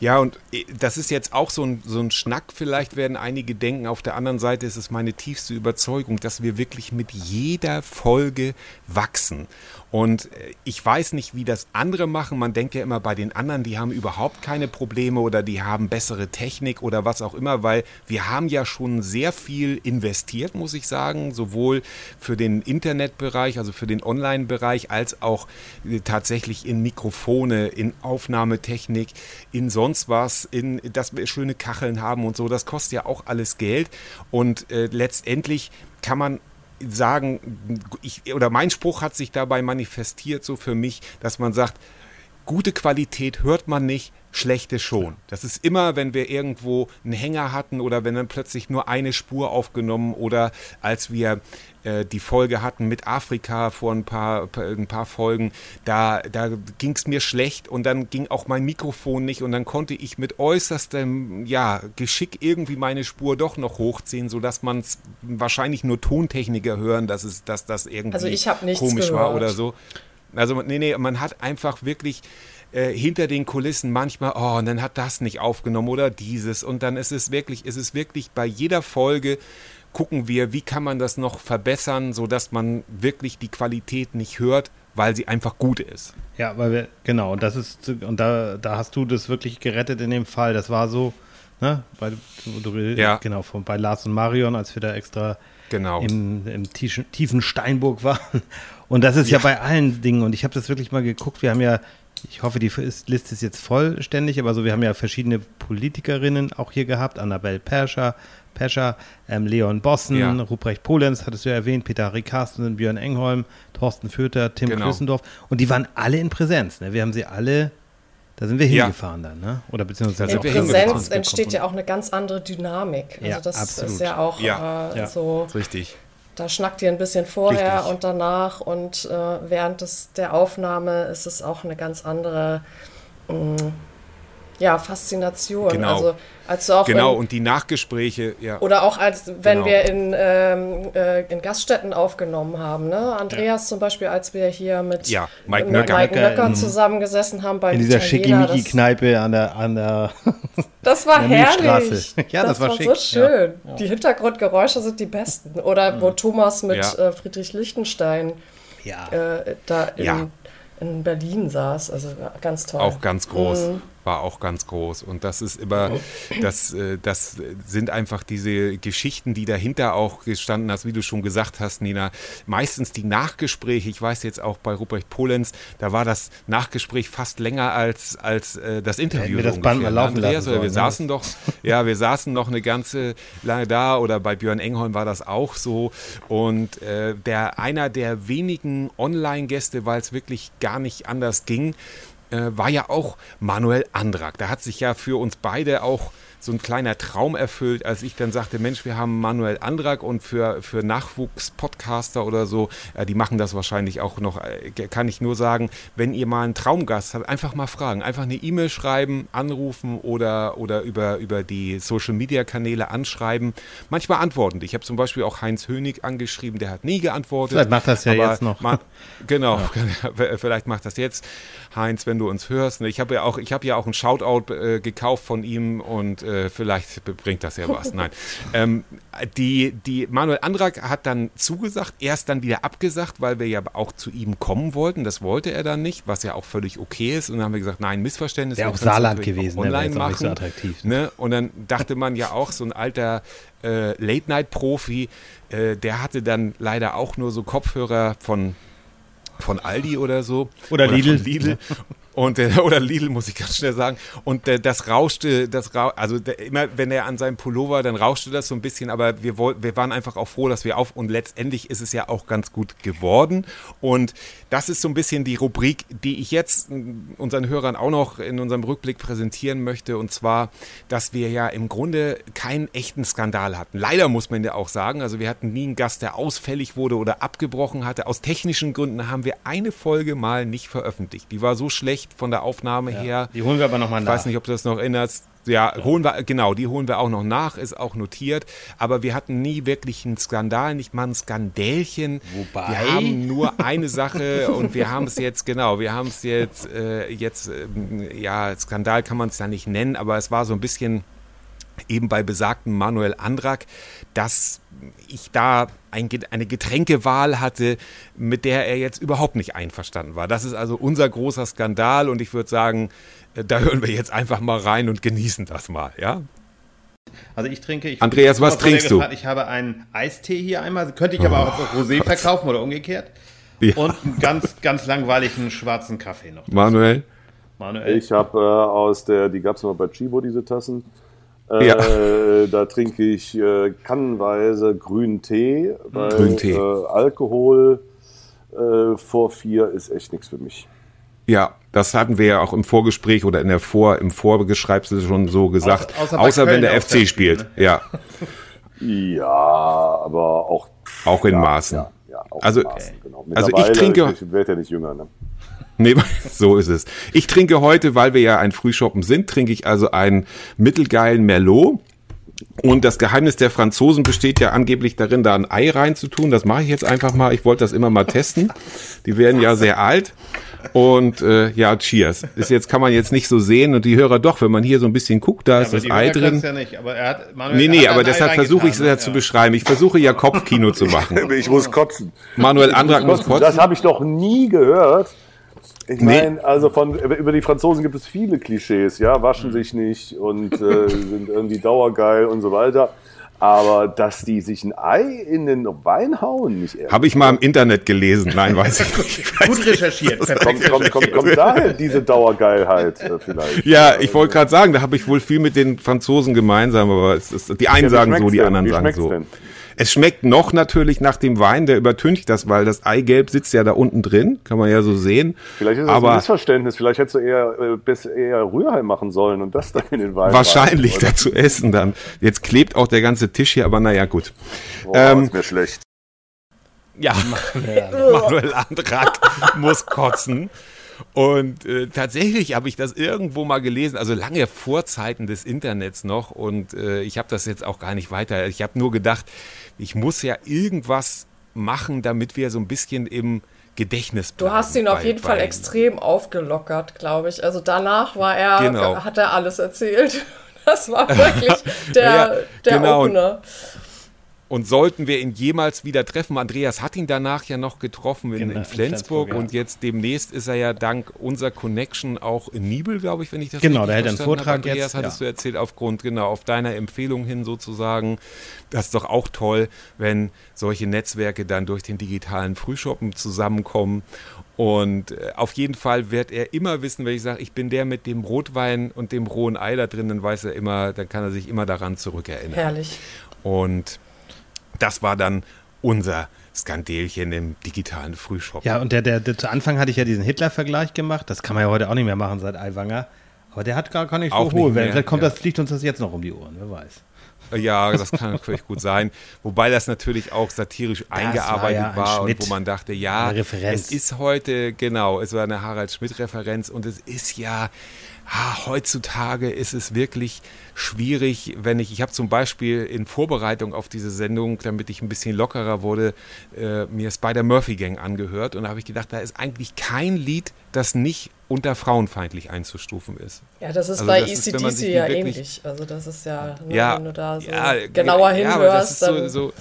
ja, und äh, das ist jetzt auch so ein, so ein Schnack, vielleicht werden einige denken. Auf der anderen Seite ist es meine tiefste Überzeugung, dass wir wirklich mit jeder Folge wachsen. Und äh, ich weiß nicht, wie das andere machen. Man denkt ja immer bei den anderen, die haben überhaupt keine Probleme oder die haben bessere Technik oder was auch immer, weil wir haben ja schon sehr viel investiert, muss ich sagen, sowohl für den Internetbereich, also für den Online-Bereich, als auch äh, tatsächlich in Mikrofone, in Aufnahmetechnik, in sonst was, in dass wir schöne Kacheln haben und so. Das kostet ja auch alles Geld. Und äh, letztendlich kann man sagen, ich, oder mein Spruch hat sich dabei manifestiert, so für mich, dass man sagt, gute Qualität hört man nicht, schlechte schon. Das ist immer, wenn wir irgendwo einen Hänger hatten oder wenn dann plötzlich nur eine Spur aufgenommen oder als wir äh, die Folge hatten mit Afrika vor ein paar, ein paar Folgen, da, da ging es mir schlecht und dann ging auch mein Mikrofon nicht und dann konnte ich mit äußerstem ja, Geschick irgendwie meine Spur doch noch hochziehen, sodass man es wahrscheinlich nur Tontechniker hören, dass, es, dass das irgendwie also komisch gehört. war oder so. Also nee, nee, man hat einfach wirklich äh, hinter den Kulissen manchmal, oh, und dann hat das nicht aufgenommen oder dieses. Und dann ist es wirklich, ist es wirklich bei jeder Folge gucken wir, wie kann man das noch verbessern, sodass man wirklich die Qualität nicht hört, weil sie einfach gut ist. Ja, weil wir, genau, und das ist, und da, da hast du das wirklich gerettet in dem Fall. Das war so, ne, bei, du, ja. genau, von, bei Lars und Marion, als wir da extra genau. im, im tiefen Steinburg waren. Und das ist ja, ja bei allen Dingen, und ich habe das wirklich mal geguckt, wir haben ja ich hoffe, die Liste ist jetzt vollständig, aber so, wir haben ja verschiedene Politikerinnen auch hier gehabt, Annabelle Perscher, Pescher, ähm, Leon Bossen, ja. Ruprecht Polenz, hattest du ja erwähnt, Peter Carstensen, Björn Engholm, Thorsten Föter, Tim genau. Klüssendorf. Und die waren alle in Präsenz. Ne? Wir haben sie alle, da sind wir ja. hingefahren dann, ne? Oder beziehungsweise in Präsenz entsteht ja auch eine ganz andere Dynamik. Also ja, das absolut. ist ja auch äh, so. Richtig. Da schnackt ihr ein bisschen vorher Richtig. und danach und äh, während des, der Aufnahme ist es auch eine ganz andere mh, mm, ja, Faszination. Genau. Also als auch genau, wenn, und die Nachgespräche, ja. Oder auch als wenn genau. wir in, ähm, äh, in Gaststätten aufgenommen haben. Ne? Andreas ja. zum Beispiel, als wir hier mit, ja, Mike mit Nöcker, Mike Nöcker in, zusammengesessen haben bei In dieser Schickimicki-Kneipe an der, an der Das war herrlich. Ja, das, das war, war so schön. Ja. Die Hintergrundgeräusche sind die besten. Oder mhm. wo Thomas mit äh, Friedrich Lichtenstein äh, da in, in Berlin saß. Also ganz toll. Auch ganz groß. Mhm war auch ganz groß. Und das ist immer, das, äh, das sind einfach diese Geschichten, die dahinter auch gestanden hast, wie du schon gesagt hast, Nina. Meistens die Nachgespräche, ich weiß jetzt auch bei Ruprecht Polenz, da war das Nachgespräch fast länger als, als äh, das Interview. Wir das Band mal laufen lassen. Oder wir ne? saßen doch, ja, wir saßen noch eine ganze lange da oder bei Björn Engholm war das auch so. Und äh, der einer der wenigen Online-Gäste, weil es wirklich gar nicht anders ging, war ja auch Manuel Andrak. Da hat sich ja für uns beide auch so ein kleiner Traum erfüllt, als ich dann sagte, Mensch, wir haben Manuel Andrak und für, für Nachwuchs-Podcaster oder so, äh, die machen das wahrscheinlich auch noch, äh, kann ich nur sagen, wenn ihr mal einen Traumgast habt, einfach mal fragen, einfach eine E-Mail schreiben, anrufen oder, oder über, über die Social-Media-Kanäle anschreiben. Manchmal antworten. Ich habe zum Beispiel auch Heinz Hönig angeschrieben, der hat nie geantwortet. Vielleicht macht das ja jetzt noch. Man, genau, ja. vielleicht macht das jetzt. Heinz, wenn du uns hörst. Ich habe ja auch, ich habe ja auch ein Shoutout äh, gekauft von ihm und äh, vielleicht bringt das ja was. Nein. Ähm, die, die Manuel Andrak hat dann zugesagt, erst dann wieder abgesagt, weil wir ja auch zu ihm kommen wollten. Das wollte er dann nicht, was ja auch völlig okay ist. Und dann haben wir gesagt, nein, Missverständnis. Wäre auch Saarland gewesen, online ne? machen. So attraktiv. Ne? Und dann dachte man ja auch, so ein alter äh, Late-Night-Profi, äh, der hatte dann leider auch nur so Kopfhörer von von Aldi oder so. Oder, oder Lidl. Lidl. Und äh, oder Lidl muss ich ganz schnell sagen. Und äh, das rauschte, das ra also der, immer wenn er an seinem Pullover, dann rauschte das so ein bisschen. Aber wir wollten, wir waren einfach auch froh, dass wir auf und letztendlich ist es ja auch ganz gut geworden. Und das ist so ein bisschen die Rubrik, die ich jetzt unseren Hörern auch noch in unserem Rückblick präsentieren möchte. Und zwar, dass wir ja im Grunde keinen echten Skandal hatten. Leider muss man ja auch sagen. Also wir hatten nie einen Gast, der ausfällig wurde oder abgebrochen hatte. Aus technischen Gründen haben wir eine Folge mal nicht veröffentlicht. Die war so schlecht schlecht von der Aufnahme ja, her. Die holen wir aber nochmal nach. Ich weiß nicht, ob du das noch erinnerst. Ja, holen wir, genau, die holen wir auch noch nach, ist auch notiert. Aber wir hatten nie wirklich einen Skandal, nicht mal ein Skandälchen. Wobei? Wir haben nur eine Sache und wir haben es jetzt, genau, wir haben es jetzt, äh, jetzt, äh, ja, Skandal kann man es ja nicht nennen, aber es war so ein bisschen eben bei besagten Manuel Andrak, dass ich da ein, eine Getränkewahl hatte, mit der er jetzt überhaupt nicht einverstanden war. Das ist also unser großer Skandal und ich würde sagen, äh, da hören wir jetzt einfach mal rein und genießen das mal, ja? Also ich trinke. Ich Andreas, was trinkst du? Ich habe einen Eistee hier einmal. Könnte ich aber auch oh, Rosé verkaufen oder umgekehrt. Ja. Und einen ganz, ganz langweiligen schwarzen Kaffee noch. Manuel? Manuel? Ich habe äh, aus der, die gab es mal bei Chibo, diese Tassen. Äh, ja. Da trinke ich äh, kannenweise grünen Tee, weil Grün Tee. Äh, Alkohol äh, vor vier ist echt nichts für mich. Ja, das hatten wir ja auch im Vorgespräch oder in der Vor, im Vorgeschreibsel schon so gesagt. Außer, außer, außer wenn der FC spielt. Ne? Ja. ja, aber auch. Auch in ja, Maßen. Ja, ja, auch also, in Maßen, genau. also ich trinke. Ich werde ja nicht jünger, ne? Nee, so ist es. Ich trinke heute, weil wir ja ein Frühshoppen sind, trinke ich also einen mittelgeilen Merlot. Und das Geheimnis der Franzosen besteht ja angeblich darin, da ein Ei reinzutun. Das mache ich jetzt einfach mal. Ich wollte das immer mal testen. Die werden ja sehr alt. Und äh, ja, Cheers. Ist jetzt kann man jetzt nicht so sehen und die Hörer doch, wenn man hier so ein bisschen guckt, da ja, ist das Ei drin. Ja nicht, aber er hat, Manuel, nee, nee, aber deshalb versuche ich es ja zu beschreiben. Ich versuche ja Kopfkino zu machen. Ich muss kotzen. Manuel Andrak muss kotzen. Das habe ich doch nie gehört. Ich meine, nee. also von über die Franzosen gibt es viele Klischees, ja, waschen sich nicht und äh, sind irgendwie dauergeil und so weiter. Aber dass die sich ein Ei in den Wein hauen, nicht ehrlich. Habe ich mal im Internet gelesen. Nein, weiß ich nicht. Gut recherchiert. Kommt, kommt, kommt, kommt daher diese Dauergeilheit äh, vielleicht. Ja, ich wollte gerade sagen, da habe ich wohl viel mit den Franzosen gemeinsam, aber es ist, die einen ja, sagen so, die anderen sagen so. Denn? Es schmeckt noch natürlich nach dem Wein, der übertüncht das, weil das Eigelb sitzt ja da unten drin, kann man ja so sehen. Vielleicht ist das Aber ein Missverständnis, vielleicht hättest du eher, äh, eher Rührei machen sollen und das dann in den Wein. Wahrscheinlich rein, dazu essen dann. Jetzt klebt auch der ganze Tisch hier, aber naja, gut. Boah, ähm, ist mir schlecht. Ja, Manuel Andrak muss kotzen. Und äh, tatsächlich habe ich das irgendwo mal gelesen, also lange vor Zeiten des Internets noch. Und äh, ich habe das jetzt auch gar nicht weiter. Ich habe nur gedacht, ich muss ja irgendwas machen, damit wir so ein bisschen im Gedächtnis bleiben. Du hast ihn auf jeden Fall extrem aufgelockert, glaube ich. Also danach war er, genau. hat er alles erzählt. Das war wirklich der, ja, der genau. Opener. Und sollten wir ihn jemals wieder treffen, Andreas hat ihn danach ja noch getroffen in, genau, in Flensburg, in Flensburg ja. und jetzt demnächst ist er ja dank unserer Connection auch in Nibel, glaube ich, wenn ich das genau, richtig verstanden habe. Genau, der hält einen Vortrag Andreas, jetzt. hattest ja. du erzählt, aufgrund, genau, auf deiner Empfehlung hin sozusagen. Das ist doch auch toll, wenn solche Netzwerke dann durch den digitalen Frühshoppen zusammenkommen. Und äh, auf jeden Fall wird er immer wissen, wenn ich sage, ich bin der mit dem Rotwein und dem rohen Ei da drin, dann weiß er immer, dann kann er sich immer daran zurückerinnern. Herrlich. Und das war dann unser Skandelchen im digitalen Frühshop. Ja, und der, der, der, zu Anfang hatte ich ja diesen Hitler-Vergleich gemacht. Das kann man ja heute auch nicht mehr machen seit Aiwanger. Aber der hat gar, gar nicht so auch hohe Wellen. Vielleicht kommt ja. das, fliegt uns das jetzt noch um die Ohren, wer weiß. Ja, das kann natürlich gut sein. Wobei das natürlich auch satirisch das eingearbeitet war, ja war und wo man dachte, ja, es ist heute, genau, es war eine Harald Schmidt-Referenz und es ist ja, ha, heutzutage ist es wirklich schwierig, wenn ich, ich habe zum Beispiel in Vorbereitung auf diese Sendung, damit ich ein bisschen lockerer wurde, äh, mir Spider-Murphy Gang angehört und da habe ich gedacht, da ist eigentlich kein Lied, das nicht unter frauenfeindlich einzustufen ist. Ja, das ist also bei ECDC ja ähnlich. Also das ist ja, ne, ja wenn du da so ja, genauer hinhörst. Ja, so, so,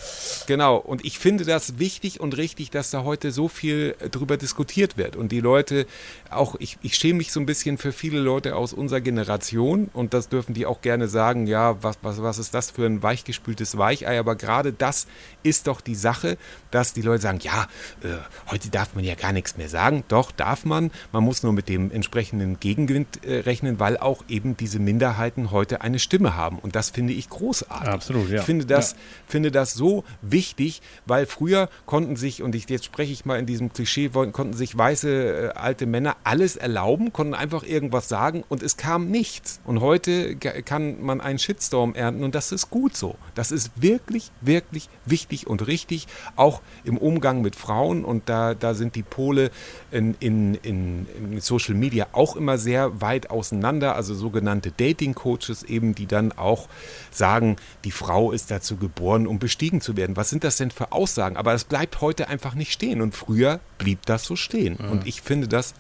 genau, und ich finde das wichtig und richtig, dass da heute so viel drüber diskutiert wird. Und die Leute, auch ich, ich schäme mich so ein bisschen für viele Leute aus unserer Generation und das dürfen die auch gerne sagen, ja, was, was, was ist das für ein weichgespültes Weichei? Aber gerade das ist doch die Sache, dass die Leute sagen, ja, äh, heute darf man ja gar nichts mehr sagen. Doch, darf man. Man muss nur mit dem dem entsprechenden Gegenwind äh, rechnen, weil auch eben diese Minderheiten heute eine Stimme haben. Und das finde ich großartig. Absolut, ja. Ich finde das, ja. finde das so wichtig, weil früher konnten sich, und ich, jetzt spreche ich mal in diesem Klischee, konnten sich weiße äh, alte Männer alles erlauben, konnten einfach irgendwas sagen und es kam nichts. Und heute kann man einen Shitstorm ernten und das ist gut so. Das ist wirklich, wirklich wichtig und richtig, auch im Umgang mit Frauen. Und da, da sind die Pole in, in, in, in Social Social Media auch immer sehr weit auseinander, also sogenannte Dating Coaches eben, die dann auch sagen, die Frau ist dazu geboren, um bestiegen zu werden. Was sind das denn für Aussagen? Aber das bleibt heute einfach nicht stehen und früher blieb das so stehen. Mhm. Und ich finde das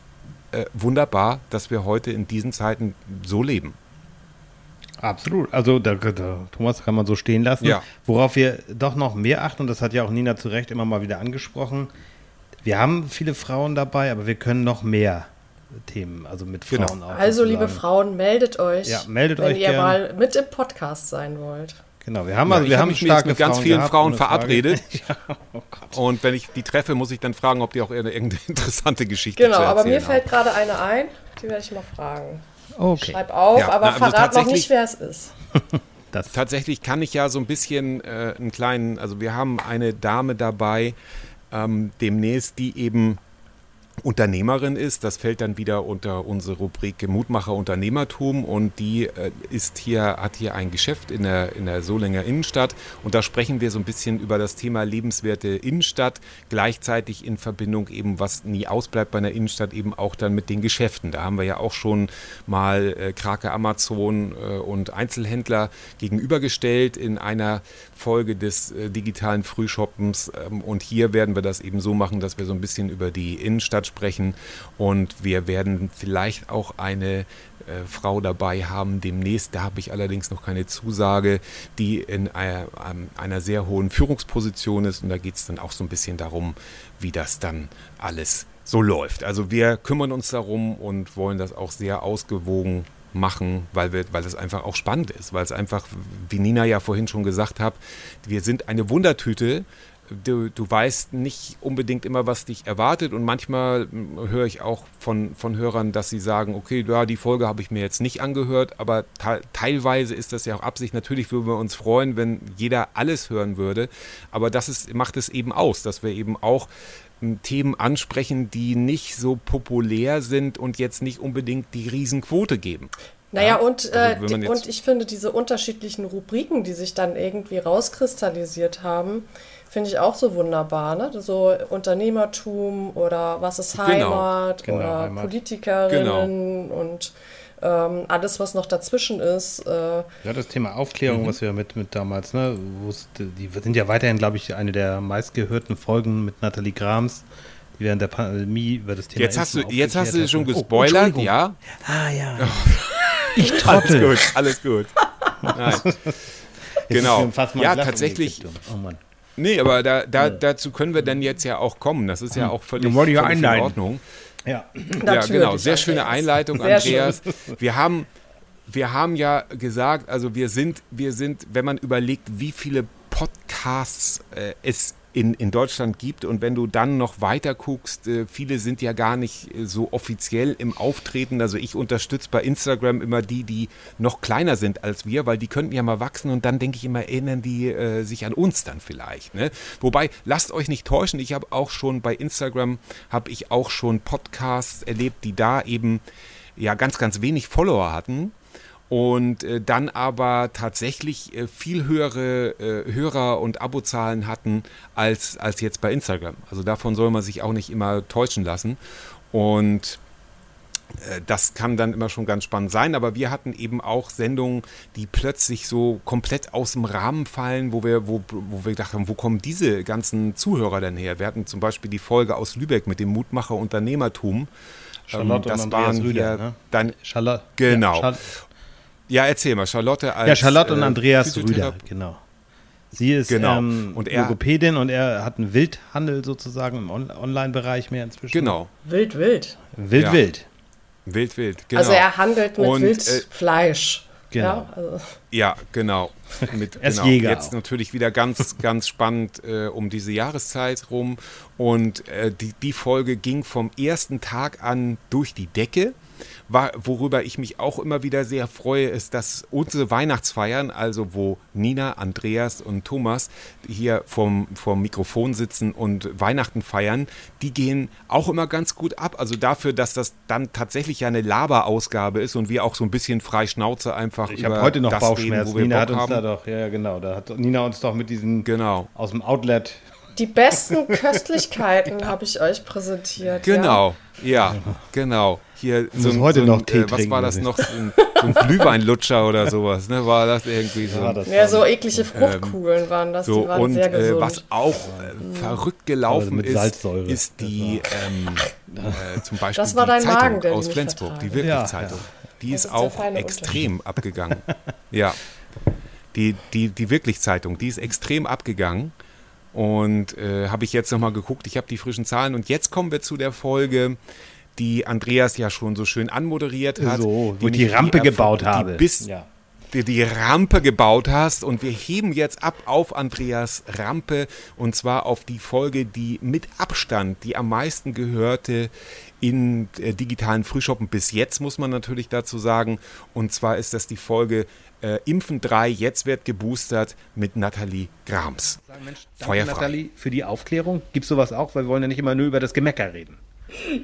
äh, wunderbar, dass wir heute in diesen Zeiten so leben. Absolut. Also da, da, Thomas kann man so stehen lassen. Ja. Worauf wir doch noch mehr achten, und das hat ja auch Nina zu Recht immer mal wieder angesprochen, wir haben viele Frauen dabei, aber wir können noch mehr Themen, also mit genau. Frauen auch. Also, sozusagen. liebe Frauen, meldet euch, ja, meldet wenn euch ihr gern. mal mit im Podcast sein wollt. Genau, wir haben, also, ja, wir haben mich mit ganz Frauen vielen Frauen verabredet. ja, oh und wenn ich die treffe, muss ich dann fragen, ob die auch irgendeine interessante Geschichte genau, zu Genau, aber mir haben. fällt gerade eine ein, die werde ich mal fragen. Okay. Schreib auf, ja, aber na, also verrat noch nicht, wer es ist. tatsächlich kann ich ja so ein bisschen äh, einen kleinen, also wir haben eine Dame dabei, ähm, demnächst, die eben Unternehmerin ist. Das fällt dann wieder unter unsere Rubrik Mutmacher Unternehmertum und die äh, ist hier, hat hier ein Geschäft in der, in der Solinger Innenstadt und da sprechen wir so ein bisschen über das Thema lebenswerte Innenstadt, gleichzeitig in Verbindung eben, was nie ausbleibt bei einer Innenstadt, eben auch dann mit den Geschäften. Da haben wir ja auch schon mal äh, Krake Amazon äh, und Einzelhändler gegenübergestellt in einer Folge des äh, digitalen Frühshoppens ähm, und hier werden wir das eben so machen, dass wir so ein bisschen über die Innenstadt ansprechen. Und wir werden vielleicht auch eine äh, Frau dabei haben demnächst. Da habe ich allerdings noch keine Zusage, die in einer, einer sehr hohen Führungsposition ist. Und da geht es dann auch so ein bisschen darum, wie das dann alles so läuft. Also wir kümmern uns darum und wollen das auch sehr ausgewogen machen, weil, wir, weil es einfach auch spannend ist, weil es einfach, wie Nina ja vorhin schon gesagt hat, wir sind eine Wundertüte, du, du weißt nicht unbedingt immer, was dich erwartet. Und manchmal hm, höre ich auch von, von Hörern, dass sie sagen, okay, ja, die Folge habe ich mir jetzt nicht angehört, aber teilweise ist das ja auch Absicht. Natürlich würden wir uns freuen, wenn jeder alles hören würde. Aber das ist, macht es eben aus, dass wir eben auch hm, Themen ansprechen, die nicht so populär sind und jetzt nicht unbedingt die Riesenquote geben. Naja, ja? und, also, äh, und ich finde diese unterschiedlichen Rubriken, die sich dann irgendwie rauskristallisiert haben, Finde ich auch so wunderbar, ne? So Unternehmertum oder was ist genau. Heimat genau, oder Heimat. Politikerinnen genau. und ähm, alles, was noch dazwischen ist. Äh, ja, das Thema Aufklärung, mhm. was wir mit, mit damals, ne, die sind ja weiterhin, glaube ich, eine der meistgehörten Folgen mit Nathalie Grams, die während der Pandemie über das Thema Jetzt hast du, jetzt hast du schon oh, gespoilert, oh, ja? Ah ja. Ich trottel. Alles gut, alles gut. Nein. genau. Ja, tatsächlich. Oh Mann. Nee, aber da, da, dazu können wir dann jetzt ja auch kommen. Das ist ja auch völlig, völlig in Ordnung. Ja, ja genau. Sehr schöne Einleitung, Sehr Andreas. Schön. Wir haben, wir haben ja gesagt, also wir sind, wir sind, wenn man überlegt, wie viele Podcasts äh, es in, in Deutschland gibt. Und wenn du dann noch weiter guckst, äh, viele sind ja gar nicht äh, so offiziell im Auftreten. Also ich unterstütze bei Instagram immer die, die noch kleiner sind als wir, weil die könnten ja mal wachsen und dann denke ich immer, erinnern die äh, sich an uns dann vielleicht. Ne? Wobei, lasst euch nicht täuschen, ich habe auch schon bei Instagram, habe ich auch schon Podcasts erlebt, die da eben ja ganz, ganz wenig Follower hatten und äh, dann aber tatsächlich äh, viel höhere äh, Hörer- und Abozahlen hatten als, als jetzt bei Instagram. Also davon soll man sich auch nicht immer täuschen lassen. Und äh, das kann dann immer schon ganz spannend sein, aber wir hatten eben auch Sendungen, die plötzlich so komplett aus dem Rahmen fallen, wo wir, wo, wo wir dachten, wo kommen diese ganzen Zuhörer denn her? Wir hatten zum Beispiel die Folge aus Lübeck mit dem Mutmacher Unternehmertum. Charlotte ähm, das und Andreas waren Rüder, ne? dann Charlotte. Genau. Ja, ja, erzähl mal, Charlotte als. Ja, Charlotte und äh, Andreas Rüder, genau. Sie ist genau. ähm, und er, Logopädin und er hat einen Wildhandel sozusagen im On Online-Bereich mehr inzwischen. Genau. Wild, wild. Wild, ja. wild. Wild, wild, genau. Also er handelt mit und, Wildfleisch. Äh, genau. Ja, also. ja genau. Mit, genau. Jäger Jetzt auch. natürlich wieder ganz, ganz spannend äh, um diese Jahreszeit rum. Und äh, die, die Folge ging vom ersten Tag an durch die Decke. Worüber ich mich auch immer wieder sehr freue, ist, dass unsere Weihnachtsfeiern, also wo Nina, Andreas und Thomas hier vorm, vorm Mikrofon sitzen und Weihnachten feiern, die gehen auch immer ganz gut ab. Also dafür, dass das dann tatsächlich ja eine Laber-Ausgabe ist und wir auch so ein bisschen frei Schnauze einfach ich habe heute noch Bauchschmerzen. Nina Bock hat uns haben. da doch, ja genau, da hat Nina uns doch mit diesen genau. aus dem Outlet die besten Köstlichkeiten habe ich euch präsentiert. Genau, ja, ja genau. Hier so ein, heute so ein, noch Tee äh, was war das noch? So ein, so ein Glühweinlutscher oder sowas, ne? War das irgendwie so? Ja, das ja so eklige Fruchtkugeln ähm, waren das, so, die waren und, sehr äh, gesund. Äh, was auch äh, verrückt gelaufen ist, ist die ähm, äh, zum Beispiel das war dein die Zeitung Magen, aus Flensburg, die Wirklich-Zeitung. Die ist, ist auch extrem abgegangen. ja. Die, die, die Wirklich-Zeitung, die ist extrem abgegangen. Und äh, habe ich jetzt nochmal geguckt, ich habe die frischen Zahlen. Und jetzt kommen wir zu der Folge, die Andreas ja schon so schön anmoderiert hat. So, wo ich die Rampe die gebaut habe. Bis, ja. die, die Rampe gebaut hast. Und wir heben jetzt ab auf Andreas Rampe. Und zwar auf die Folge, die mit Abstand die am meisten gehörte in äh, digitalen Frühshoppen bis jetzt, muss man natürlich dazu sagen. Und zwar ist das die Folge äh, Impfen 3, jetzt wird geboostert mit Nathalie Grams. Sagen, Mensch, danke Nathalie für die Aufklärung. Gibt es sowas auch? Weil wir wollen ja nicht immer nur über das Gemecker reden.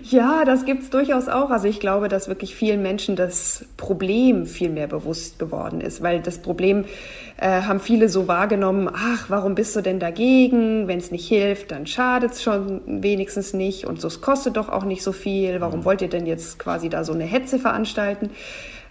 Ja, das gibt es durchaus auch. Also ich glaube, dass wirklich vielen Menschen das Problem viel mehr bewusst geworden ist, weil das Problem äh, haben viele so wahrgenommen, ach, warum bist du denn dagegen? Wenn es nicht hilft, dann schadet es schon wenigstens nicht und so, es kostet doch auch nicht so viel. Warum mhm. wollt ihr denn jetzt quasi da so eine Hetze veranstalten?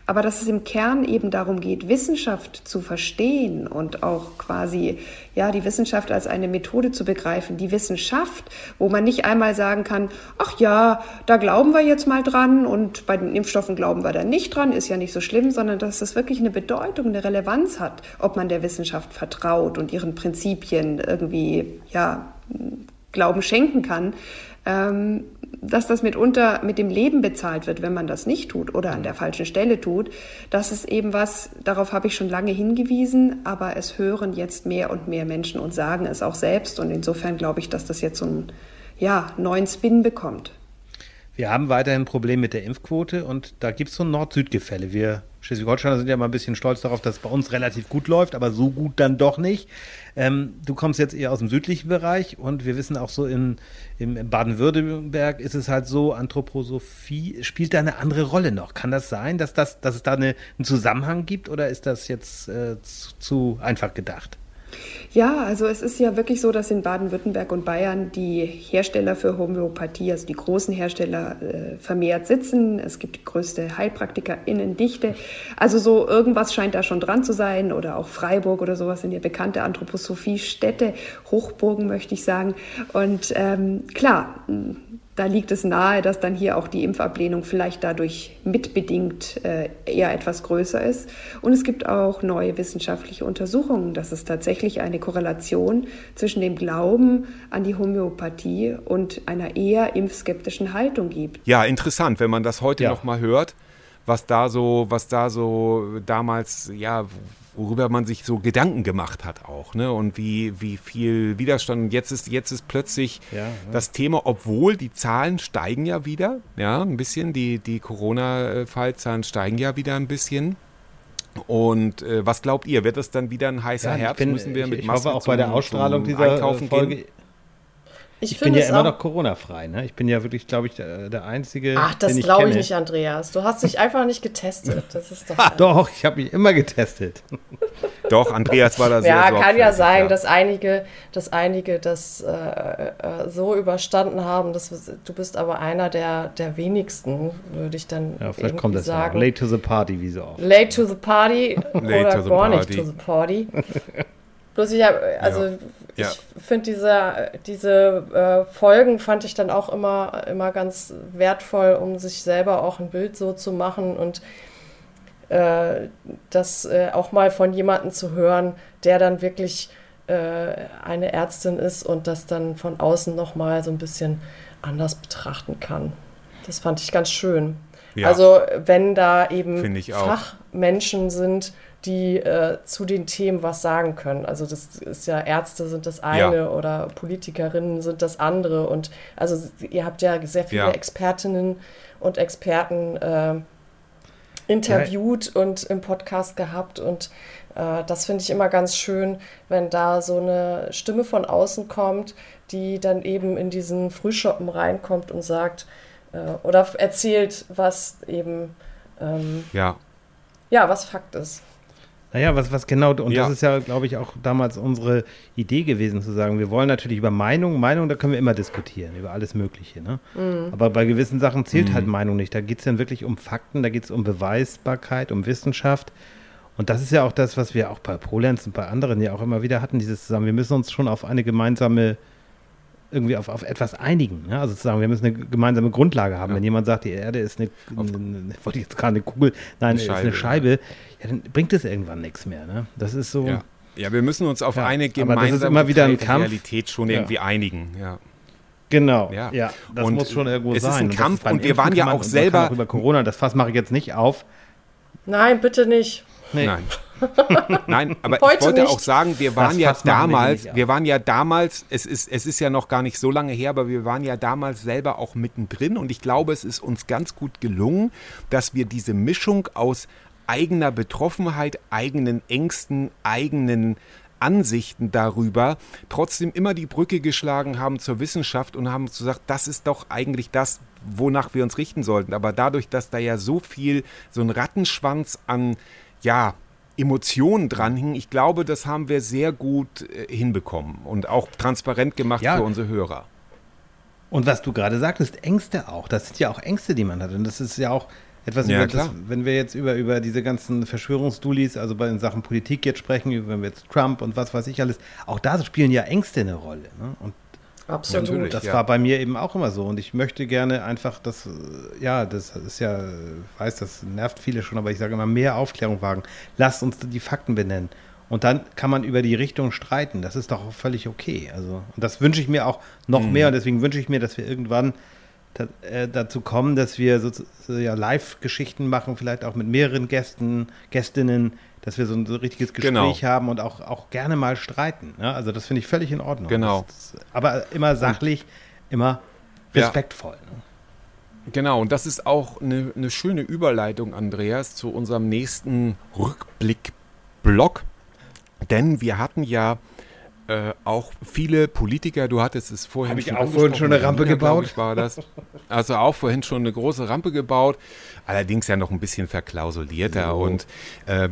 Aber dass es im Kern eben darum geht, Wissenschaft zu verstehen und auch quasi ja die Wissenschaft als eine Methode zu begreifen, die Wissenschaft, wo man nicht einmal sagen kann, ach ja, da glauben wir jetzt mal dran und bei den Impfstoffen glauben wir da nicht dran, ist ja nicht so schlimm, sondern dass es wirklich eine Bedeutung, eine Relevanz hat, ob man der Wissenschaft vertraut und ihren Prinzipien irgendwie ja Glauben schenken kann. Ähm, dass das mitunter mit dem Leben bezahlt wird, wenn man das nicht tut oder an der falschen Stelle tut, das ist eben was, darauf habe ich schon lange hingewiesen, aber es hören jetzt mehr und mehr Menschen und sagen es auch selbst und insofern glaube ich, dass das jetzt so einen ja, neuen Spin bekommt. Wir haben weiterhin ein Problem mit der Impfquote und da gibt es so ein Nord-Süd-Gefälle. Wir Schleswig-Holsteiner sind ja mal ein bisschen stolz darauf, dass es bei uns relativ gut läuft, aber so gut dann doch nicht. Ähm, du kommst jetzt eher aus dem südlichen Bereich und wir wissen auch so in, im Baden-Württemberg ist es halt so, Anthroposophie spielt da eine andere Rolle noch. Kann das sein, dass, das, dass es da eine, einen Zusammenhang gibt oder ist das jetzt äh, zu, zu einfach gedacht? Ja, also es ist ja wirklich so, dass in Baden-Württemberg und Bayern die Hersteller für Homöopathie, also die großen Hersteller, äh, vermehrt sitzen. Es gibt die größte HeilpraktikerInnendichte. Also so irgendwas scheint da schon dran zu sein. Oder auch Freiburg oder sowas sind ja bekannte Anthroposophie-Städte, Hochburgen möchte ich sagen. Und ähm, klar, da liegt es nahe, dass dann hier auch die Impfablehnung vielleicht dadurch mitbedingt äh, eher etwas größer ist. Und es gibt auch neue wissenschaftliche Untersuchungen, dass es tatsächlich eine Korrelation zwischen dem Glauben an die Homöopathie und einer eher impfskeptischen Haltung gibt. Ja, interessant, wenn man das heute ja. noch mal hört was da so, was da so damals, ja, worüber man sich so Gedanken gemacht hat auch, ne? Und wie, wie viel Widerstand. Und jetzt ist, jetzt ist plötzlich ja, ja. das Thema, obwohl die Zahlen steigen ja wieder, ja, ein bisschen, die, die Corona-Fallzahlen steigen ja wieder ein bisschen. Und äh, was glaubt ihr? Wird das dann wieder ein heißer ja, Herbst? Bin, Müssen wir mit ich, ich hoffe auch bei der Ausstrahlung dieser Folge, gehen? Ich, ich bin ja immer noch Corona-frei. Ne? Ich bin ja wirklich, glaube ich, der, der, Einzige. Ach, das glaube ich nicht, Andreas. Du hast dich einfach nicht getestet. Das ist doch. ha, doch, ich habe mich immer getestet. doch, Andreas war da sehr Ja, kann ja sein, ja. dass einige, dass einige das äh, äh, so überstanden haben. Dass, du bist aber einer der, der wenigsten, würde ich dann ja, vielleicht kommt das sagen. Ja. Late to the party, wie so oft. Late to the party oder gar nicht to the party. Bloß ich habe, also ja. Ja. ich finde diese, diese äh, Folgen fand ich dann auch immer, immer ganz wertvoll, um sich selber auch ein Bild so zu machen und äh, das äh, auch mal von jemandem zu hören, der dann wirklich äh, eine Ärztin ist und das dann von außen nochmal so ein bisschen anders betrachten kann. Das fand ich ganz schön. Ja. Also wenn da eben Fachmenschen sind, die äh, zu den Themen was sagen können. Also das ist ja Ärzte sind das eine ja. oder Politikerinnen sind das andere und also ihr habt ja sehr viele ja. Expertinnen und Experten äh, interviewt ja. und im Podcast gehabt und äh, das finde ich immer ganz schön, wenn da so eine Stimme von außen kommt, die dann eben in diesen Frühschoppen reinkommt und sagt äh, oder erzählt, was eben ähm, ja. ja was Fakt ist. Naja, was, was genau, und ja. das ist ja, glaube ich, auch damals unsere Idee gewesen, zu sagen, wir wollen natürlich über Meinung, Meinung, da können wir immer diskutieren, über alles Mögliche. Ne? Mhm. Aber bei gewissen Sachen zählt mhm. halt Meinung nicht. Da geht es dann wirklich um Fakten, da geht es um Beweisbarkeit, um Wissenschaft. Und das ist ja auch das, was wir auch bei Polenz und bei anderen ja auch immer wieder hatten, dieses zusammen. Wir müssen uns schon auf eine gemeinsame irgendwie auf, auf etwas einigen. Ja? Also zu sagen, wir müssen eine gemeinsame Grundlage haben. Ja. Wenn jemand sagt, die Erde ist eine, eine wollte ich jetzt gerade eine Kugel, nein, eine Scheibe, ist eine Scheibe, ja. dann bringt es irgendwann nichts mehr. Ne? Das ist so. Ja. ja wir müssen uns auf eine gemeinsame Realität schon irgendwie einigen. Ja. Genau, ja, ja das und muss schon irgendwo es sein. Es ist ein Kampf und, und wir waren ja auch selber. Über Corona, das Fass mache ich jetzt nicht auf. Nein, bitte nicht. Nee. Nein. Nein, aber Heute ich wollte nicht. auch sagen, wir waren das ja damals, wir waren ja damals, es ist, es ist ja noch gar nicht so lange her, aber wir waren ja damals selber auch mittendrin und ich glaube, es ist uns ganz gut gelungen, dass wir diese Mischung aus eigener Betroffenheit, eigenen Ängsten, eigenen Ansichten darüber trotzdem immer die Brücke geschlagen haben zur Wissenschaft und haben gesagt, das ist doch eigentlich das, wonach wir uns richten sollten. Aber dadurch, dass da ja so viel, so ein Rattenschwanz an, ja, Emotionen dranhingen. Ich glaube, das haben wir sehr gut äh, hinbekommen und auch transparent gemacht ja. für unsere Hörer. Und was du gerade sagtest, Ängste auch. Das sind ja auch Ängste, die man hat. Und das ist ja auch etwas ja, das, wenn wir jetzt über, über diese ganzen Verschwörungsdulis, also bei den Verschwörungsdulis, also bei den Sachen Politik jetzt sprechen, wenn wir jetzt Trump und was weiß ich alles, auch da spielen ja Ängste eine Rolle. Ne? Und Absolut. Und das ja. war bei mir eben auch immer so. Und ich möchte gerne einfach, dass, ja, das ist ja, ich weiß, das nervt viele schon, aber ich sage immer, mehr Aufklärung wagen. Lasst uns die Fakten benennen. Und dann kann man über die Richtung streiten. Das ist doch völlig okay. Also, und das wünsche ich mir auch noch mhm. mehr. Und deswegen wünsche ich mir, dass wir irgendwann äh, dazu kommen, dass wir so, so ja, Live-Geschichten machen, vielleicht auch mit mehreren Gästen, Gästinnen, dass wir so ein richtiges Gespräch genau. haben und auch, auch gerne mal streiten. Ja? Also das finde ich völlig in Ordnung. Genau. Das, das, aber immer sachlich, immer respektvoll. Ja. Ne? Genau, und das ist auch eine, eine schöne Überleitung, Andreas, zu unserem nächsten Rückblick-Blog. Denn wir hatten ja äh, auch viele Politiker, du hattest es vorhin Habe ich auch vorhin schon eine Rampe gebaut? Ich, war das. Also auch vorhin schon eine große Rampe gebaut, allerdings ja noch ein bisschen verklausulierter so. und äh,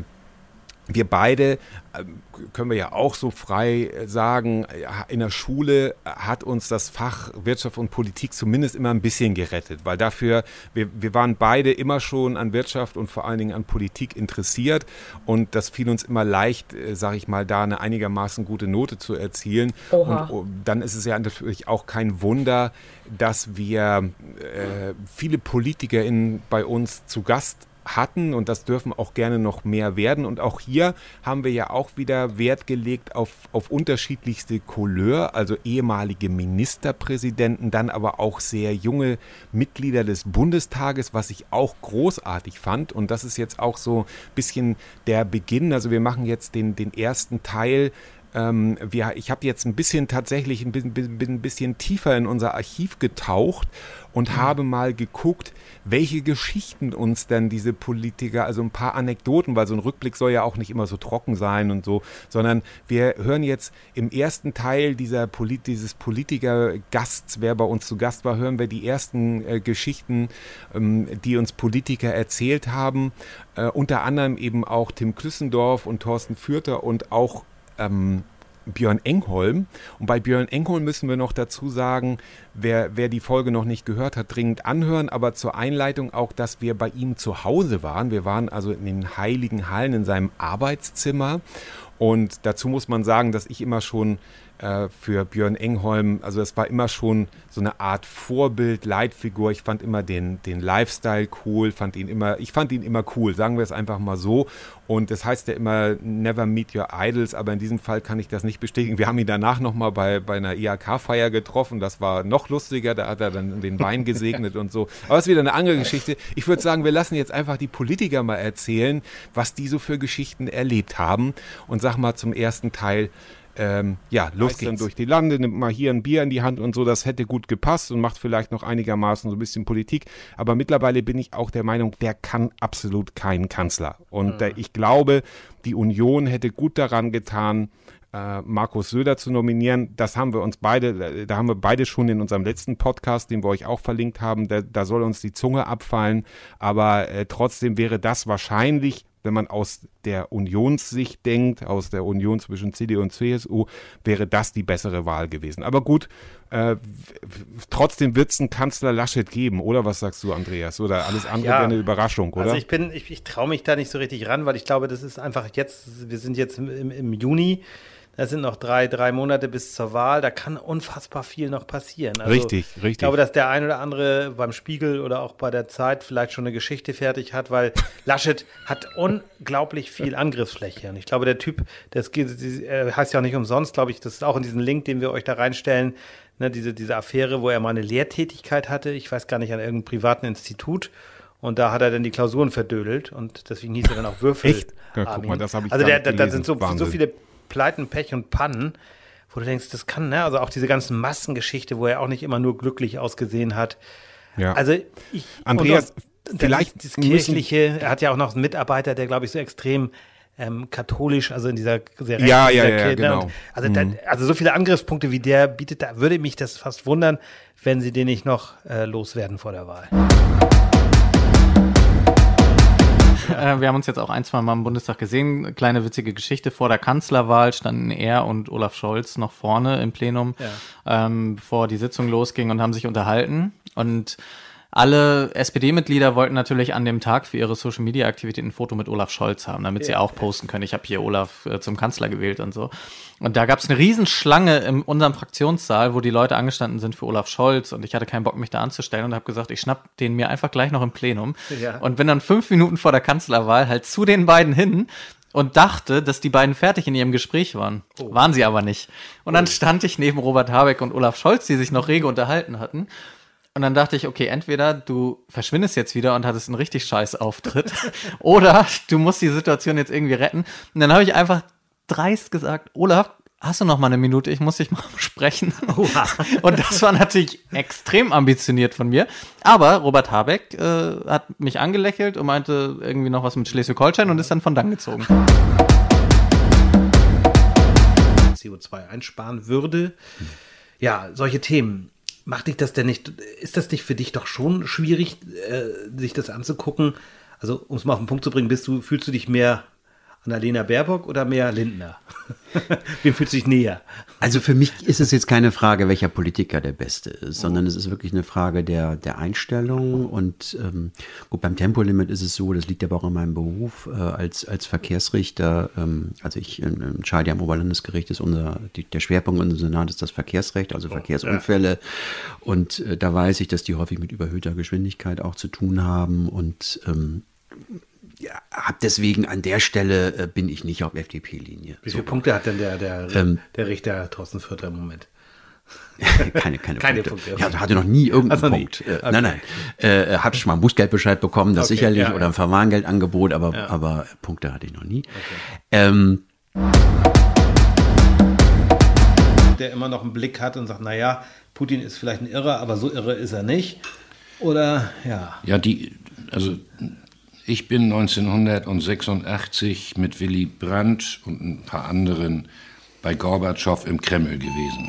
wir beide, ähm, können wir ja auch so frei sagen, in der Schule hat uns das Fach Wirtschaft und Politik zumindest immer ein bisschen gerettet, weil dafür, wir, wir waren beide immer schon an Wirtschaft und vor allen Dingen an Politik interessiert und das fiel uns immer leicht, äh, sage ich mal, da eine einigermaßen gute Note zu erzielen. Oha. Und oh, dann ist es ja natürlich auch kein Wunder, dass wir äh, viele PolitikerInnen bei uns zu Gast hatten und das dürfen auch gerne noch mehr werden. Und auch hier haben wir ja auch wieder Wert gelegt auf, auf unterschiedlichste Couleur, also ehemalige Ministerpräsidenten, dann aber auch sehr junge Mitglieder des Bundestages, was ich auch großartig fand. Und das ist jetzt auch so ein bisschen der Beginn. Also wir machen jetzt den, den ersten Teil ähm, wir, ich habe jetzt ein bisschen tatsächlich ein bisschen, ein bisschen tiefer in unser Archiv getaucht und mhm. habe mal geguckt, welche Geschichten uns denn diese Politiker, also ein paar Anekdoten, weil so ein Rückblick soll ja auch nicht immer so trocken sein und so, sondern wir hören jetzt im ersten Teil dieser Polit dieses Politiker-Gasts, wer bei uns zu Gast war, hören wir die ersten äh, Geschichten, ähm, die uns Politiker erzählt haben, äh, unter anderem eben auch Tim Klüssendorf und Thorsten Fürter und auch ähm, Björn Engholm. Und bei Björn Engholm müssen wir noch dazu sagen, wer, wer die Folge noch nicht gehört hat, dringend anhören. Aber zur Einleitung auch, dass wir bei ihm zu Hause waren. Wir waren also in den heiligen Hallen in seinem Arbeitszimmer. Und dazu muss man sagen, dass ich immer schon äh, für Björn Engholm, also es war immer schon so eine Art Vorbild, Leitfigur. Ich fand immer den, den Lifestyle cool, fand ihn immer, ich fand ihn immer cool, sagen wir es einfach mal so. Und das heißt ja immer, never meet your idols, aber in diesem Fall kann ich das nicht bestätigen. Wir haben ihn danach nochmal bei, bei einer IHK-Feier getroffen, das war noch lustiger, da hat er dann den Wein gesegnet und so. Aber es ist wieder eine andere Geschichte. Ich würde sagen, wir lassen jetzt einfach die Politiker mal erzählen, was die so für Geschichten erlebt haben. Und sag mal zum ersten Teil, ähm, ja, los geht's. dann durch die Lande, nimmt mal hier ein Bier in die Hand und so, das hätte gut gepasst und macht vielleicht noch einigermaßen so ein bisschen Politik. Aber mittlerweile bin ich auch der Meinung, der kann absolut kein Kanzler. Und mhm. ich glaube, die Union hätte gut daran getan, äh, Markus Söder zu nominieren. Das haben wir uns beide, da haben wir beide schon in unserem letzten Podcast, den wir euch auch verlinkt haben, da, da soll uns die Zunge abfallen. Aber äh, trotzdem wäre das wahrscheinlich wenn man aus der Unionssicht denkt, aus der Union zwischen CDU und CSU, wäre das die bessere Wahl gewesen. Aber gut, äh, trotzdem wird es einen Kanzler Laschet geben, oder was sagst du, Andreas? Oder alles andere ja, wäre eine Überraschung, oder? Also ich bin, ich, ich traue mich da nicht so richtig ran, weil ich glaube, das ist einfach jetzt, wir sind jetzt im, im Juni. Da sind noch drei, drei Monate bis zur Wahl. Da kann unfassbar viel noch passieren. Also, richtig, richtig. Ich glaube, dass der ein oder andere beim Spiegel oder auch bei der Zeit vielleicht schon eine Geschichte fertig hat, weil Laschet hat unglaublich viel Angriffsfläche. Und ich glaube, der Typ, das heißt ja auch nicht umsonst, glaube ich, das ist auch in diesem Link, den wir euch da reinstellen, ne, diese, diese Affäre, wo er mal eine Lehrtätigkeit hatte. Ich weiß gar nicht, an irgendeinem privaten Institut. Und da hat er dann die Klausuren verdödelt und deswegen hieß er dann auch Würfel. Echt? Ja, guck mal, das habe ich Also da, da, sind so, so viele Pleiten, Pech und Pannen, wo du denkst, das kann, ne? Also auch diese ganzen Massengeschichte, wo er auch nicht immer nur glücklich ausgesehen hat. Ja. Also ich. Andreas, vielleicht. Das, das Kirchliche, er hat ja auch noch einen Mitarbeiter, der, glaube ich, so extrem ähm, katholisch, also in dieser sehr ja, ja, ja, Kirche, genau. Und, also, mhm. da, also so viele Angriffspunkte wie der bietet, da würde mich das fast wundern, wenn sie den nicht noch äh, loswerden vor der Wahl. Äh, wir haben uns jetzt auch ein, zwei Mal im Bundestag gesehen. Kleine witzige Geschichte. Vor der Kanzlerwahl standen er und Olaf Scholz noch vorne im Plenum, ja. ähm, bevor die Sitzung losging und haben sich unterhalten. Und alle SPD-Mitglieder wollten natürlich an dem Tag für ihre Social-Media-Aktivitäten ein Foto mit Olaf Scholz haben, damit sie auch posten können. Ich habe hier Olaf äh, zum Kanzler gewählt und so. Und da gab es eine Riesenschlange in unserem Fraktionssaal, wo die Leute angestanden sind für Olaf Scholz. Und ich hatte keinen Bock, mich da anzustellen und habe gesagt, ich schnapp den mir einfach gleich noch im Plenum. Ja. Und bin dann fünf Minuten vor der Kanzlerwahl halt zu den beiden hin und dachte, dass die beiden fertig in ihrem Gespräch waren. Oh. Waren sie aber nicht. Und dann stand ich neben Robert Habeck und Olaf Scholz, die sich noch rege unterhalten hatten. Und dann dachte ich, okay, entweder du verschwindest jetzt wieder und hattest einen richtig scheiß Auftritt oder du musst die Situation jetzt irgendwie retten. Und dann habe ich einfach dreist gesagt, Olaf, hast du noch mal eine Minute? Ich muss dich mal sprechen. Oha. Und das war natürlich extrem ambitioniert von mir. Aber Robert Habeck äh, hat mich angelächelt und meinte irgendwie noch was mit Schleswig-Holstein und ist dann von dann gezogen. CO2 einsparen würde. Ja, solche Themen macht dich das denn nicht, ist das nicht für dich doch schon schwierig, äh, sich das anzugucken? Also, um es mal auf den Punkt zu bringen, bist du, fühlst du dich mehr Annalena Baerbock oder mehr Lindner? Wem fühlt sich näher? Also für mich ist es jetzt keine Frage, welcher Politiker der Beste ist, sondern es ist wirklich eine Frage der, der Einstellung. Und ähm, gut, beim Tempolimit ist es so, das liegt aber auch in meinem Beruf äh, als, als Verkehrsrichter. Ähm, also ich ähm, entscheide ja am Oberlandesgericht, ist unser, die, der Schwerpunkt unseres Senats ist das Verkehrsrecht, also Verkehrsunfälle. Und äh, da weiß ich, dass die häufig mit überhöhter Geschwindigkeit auch zu tun haben. Und ähm, ja, hab deswegen an der Stelle äh, bin ich nicht auf FDP-Linie. Wie viele so. Punkte hat denn der, der, ähm, der Richter Thorsten Vierter im Moment? keine, keine, keine Punkte. Punkte. Ja, hatte noch nie irgendeinen also Punkt. Äh, okay. Nein, nein. Äh, hatte schon mal einen Bußgeldbescheid bekommen, das okay, sicherlich, ja, oder ein Verwarngeldangebot, aber, ja. aber Punkte hatte ich noch nie. Okay. Ähm, der immer noch einen Blick hat und sagt, naja, Putin ist vielleicht ein Irrer, aber so irre ist er nicht. Oder ja. Ja, die, also ich bin 1986 mit Willy Brandt und ein paar anderen bei Gorbatschow im Kreml gewesen.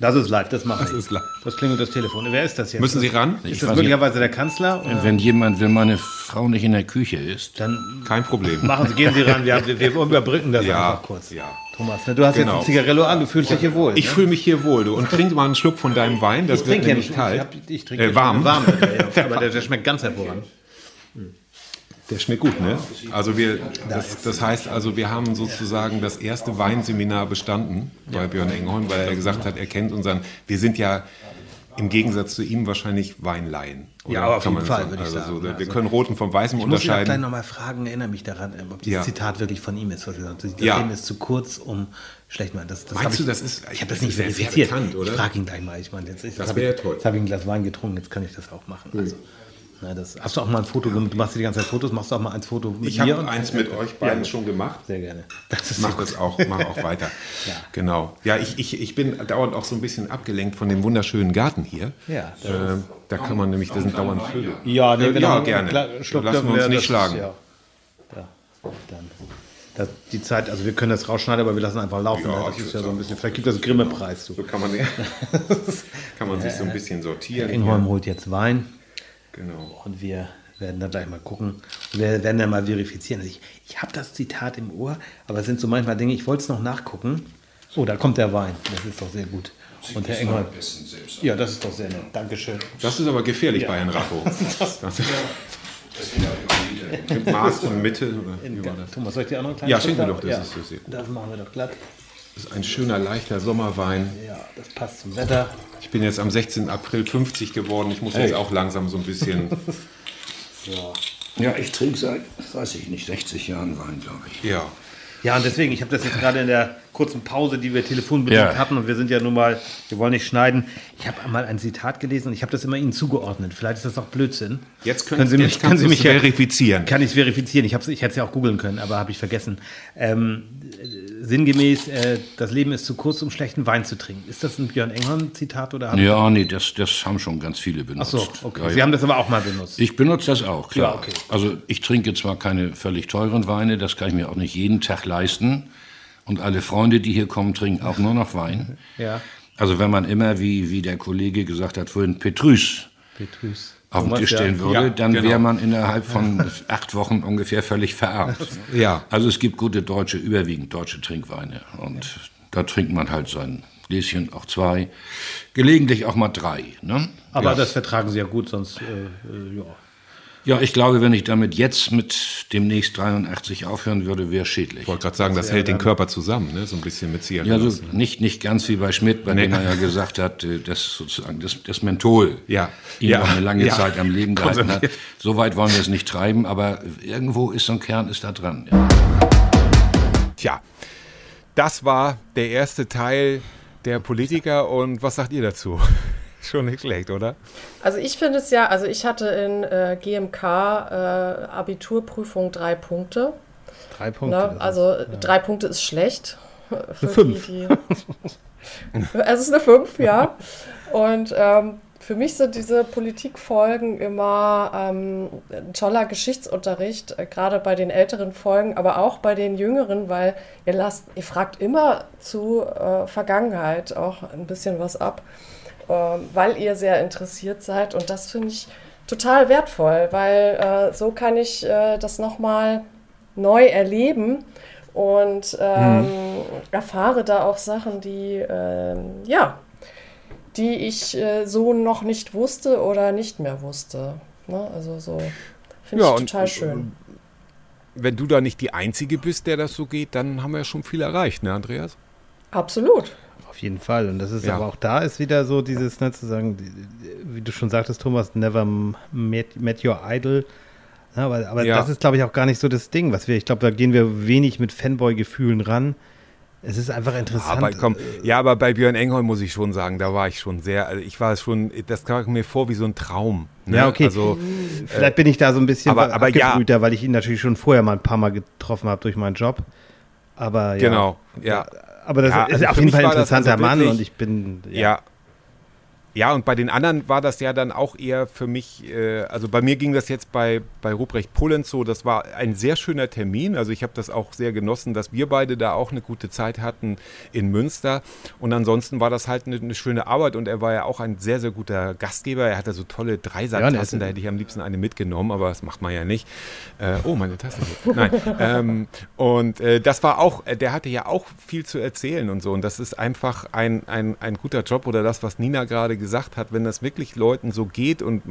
Das ist live, das mache ich. Das ist live. Das klingelt das Telefon. Wer ist das jetzt? Müssen Sie ran? Ist ich das möglicherweise der Kanzler? Oder? Wenn jemand, wenn meine Frau nicht in der Küche ist. Dann kein Problem. Machen Sie, gehen Sie ran. Wir, wir überbrücken das ja, einfach kurz. Ja. Thomas, ne, du hast genau. jetzt ein Zigarello an, du fühlst dich hier wohl. Ich ne? fühle mich hier wohl. Du. Und trink mal einen Schluck von deinem Wein, das ich wird nämlich nicht kalt. Ich, hab, ich trinke äh, warm. warm ja, aber der, der, schmeckt ganz hervorragend. Der schmeckt gut, ne? Also wir, das, das, heißt also, wir haben sozusagen das erste Weinseminar bestanden bei Björn Engholm, weil er gesagt hat, er kennt unseren, wir sind ja im Gegensatz zu ihm wahrscheinlich Weinlaien. Oder? Ja, auf jeden Fall, würde ich also sagen. So, wir können Roten vom Weißen ich unterscheiden. Ich muss gleich nochmal fragen, erinnere mich daran, ob dieses ja. Zitat wirklich von ihm ist. Das ja. Leben ist zu kurz, um schlecht mal. Das, das Meinst du, das ist? Ich habe das nicht verifiziert. Bekannt, oder? Ich frage ihn gleich mal. Ich meine, jetzt, das wäre toll. Jetzt habe ich ein Glas Wein getrunken, jetzt kann ich das auch machen. Also, na, das, hast du auch mal ein Foto gemacht? Du machst die ganze Zeit Fotos, machst du auch mal ein Foto mit ich mir? Ich habe eins mit euch beiden ja. schon gemacht. Sehr gerne. Das mach das auch, mach auch weiter. ja. Genau. Ja, ich, ich, ich bin dauernd auch so ein bisschen abgelenkt von dem wunderschönen Garten hier. Ja. Äh, da kann man nämlich, da sind dauernd Vögel. Ja, nee, äh, ja gerne. Lassen wir uns nicht schlagen. Ist, ja. ja. Dann. Das, die Zeit, also wir können das rausschneiden, aber wir lassen einfach laufen. Ja, das ist ja so ein bisschen, vielleicht gibt das Grimme-Preis. So kann man, kann man sich so ein bisschen sortieren. Ingholm holt jetzt Wein. Genau. Und wir werden da gleich mal gucken. Wir werden dann mal verifizieren. Also ich, ich habe das Zitat im Ohr, aber es sind so manchmal Dinge, ich wollte es noch nachgucken. Oh, da kommt der Wein. Das ist doch sehr gut. Und Herr Engholm. Ja, das ist doch sehr nett. Dankeschön. Das ist aber gefährlich ja. bei Herrn Racho. das, das, Mit Maß und Mitte. Thomas, soll ich noch einen kleinen Ja, schenk mir doch, das ja. ist so sehr gut. Das machen wir doch glatt. Das ist ein schöner, leichter Sommerwein. Ja, das passt zum Wetter. Ich bin jetzt am 16. April 50 geworden. Ich muss hey. jetzt auch langsam so ein bisschen. ja. ja, ich trinke seit, weiß ich nicht, 60 Jahren Wein, glaube ich. Ja. Ja, und deswegen, ich habe das jetzt gerade in der kurzen Pause, die wir telefonbedingt ja. hatten, und wir sind ja nun mal, wir wollen nicht schneiden. Ich habe mal ein Zitat gelesen und ich habe das immer Ihnen zugeordnet. Vielleicht ist das auch Blödsinn. Jetzt können, können Sie mich, können Sie mich verifizieren. Kann ich es verifizieren? Ich, ich hätte es ja auch googeln können, aber habe ich vergessen. Ähm, sinngemäß, äh, das Leben ist zu kurz, um schlechten Wein zu trinken. Ist das ein Björn Engholm-Zitat? Ja, nee, das, das haben schon ganz viele benutzt. Ach so, okay. Ja, Sie haben das aber auch mal benutzt. Ich benutze das auch, klar. Ja, okay. Also ich trinke zwar keine völlig teuren Weine, das kann ich mir auch nicht jeden Tag leisten. Und alle Freunde, die hier kommen, trinken auch nur noch Wein. Ja. Also wenn man immer, wie, wie der Kollege gesagt hat, vorhin Petrus. Petrus auf den Tisch stellen würde, ja, dann genau. wäre man innerhalb von acht Wochen ungefähr völlig verarmt. Ja. Also es gibt gute deutsche, überwiegend deutsche Trinkweine. Und da trinkt man halt sein Gläschen, auch zwei, gelegentlich auch mal drei. Ne? Aber ja. das vertragen Sie ja gut, sonst äh, äh, ja. Ja, ich glaube, wenn ich damit jetzt mit demnächst 83 aufhören würde, wäre schädlich. Ich wollte gerade sagen, das, das hält den Körper zusammen, ne? so ein bisschen mit Zigaretten. Ja, so nicht, nicht ganz wie bei Schmidt, bei nee. dem er ja gesagt hat, äh, dass sozusagen das, das Menthol ja. ihn ja. noch eine lange ja. Zeit am Leben gehalten hat. So weit wollen wir es nicht treiben, aber irgendwo ist so ein Kern ist da dran. Ja. Tja, das war der erste Teil der Politiker und was sagt ihr dazu? Schon nicht schlecht, oder? Also ich finde es ja, also ich hatte in äh, GMK äh, Abiturprüfung drei Punkte. Drei Punkte. Ne? Also ist, ja. drei Punkte ist schlecht. Eine fünf. Die, die es ist eine fünf, ja. Und ähm, für mich sind diese Politikfolgen immer ähm, ein toller Geschichtsunterricht, äh, gerade bei den älteren Folgen, aber auch bei den jüngeren, weil ihr lasst, ihr fragt immer zu äh, Vergangenheit auch ein bisschen was ab, weil ihr sehr interessiert seid und das finde ich total wertvoll, weil äh, so kann ich äh, das nochmal neu erleben und ähm, hm. erfahre da auch Sachen, die ähm, ja die ich äh, so noch nicht wusste oder nicht mehr wusste. Ne? Also so finde ja, ich total und, schön. Wenn du da nicht die Einzige bist, der das so geht, dann haben wir ja schon viel erreicht, ne, Andreas? Absolut. Auf jeden Fall. Und das ist ja. aber auch da ist wieder so dieses, ne, zu sagen, wie du schon sagtest, Thomas, never met, met your idol. Ja, aber, aber ja. das ist, glaube ich, auch gar nicht so das Ding, was wir, ich glaube, da gehen wir wenig mit Fanboy-Gefühlen ran. Es ist einfach interessant. Aber komm, ja, aber bei Björn Engholm muss ich schon sagen, da war ich schon sehr, also ich war schon, das kam mir vor wie so ein Traum. Ne? Ja, okay. Also, Vielleicht äh, bin ich da so ein bisschen aber, aber ja. weil ich ihn natürlich schon vorher mal ein paar Mal getroffen habe durch meinen Job. Aber ja. Genau, ja. Aber das ja, ist also auf jeden Fall ein interessanter also wirklich, Mann und ich bin. ja, ja ja, und bei den anderen war das ja dann auch eher für mich, äh, also bei mir ging das jetzt bei, bei Ruprecht Polenz so, das war ein sehr schöner Termin. Also ich habe das auch sehr genossen, dass wir beide da auch eine gute Zeit hatten in Münster. Und ansonsten war das halt eine, eine schöne Arbeit und er war ja auch ein sehr, sehr guter Gastgeber. Er hatte so tolle Dreisatztassen, ja, da hätte ich am liebsten eine mitgenommen, aber das macht man ja nicht. Äh, oh, meine Tasse. Nein. ähm, und äh, das war auch, der hatte ja auch viel zu erzählen und so. Und das ist einfach ein, ein, ein guter Job oder das, was Nina gerade gesagt gesagt hat, wenn das wirklich Leuten so geht und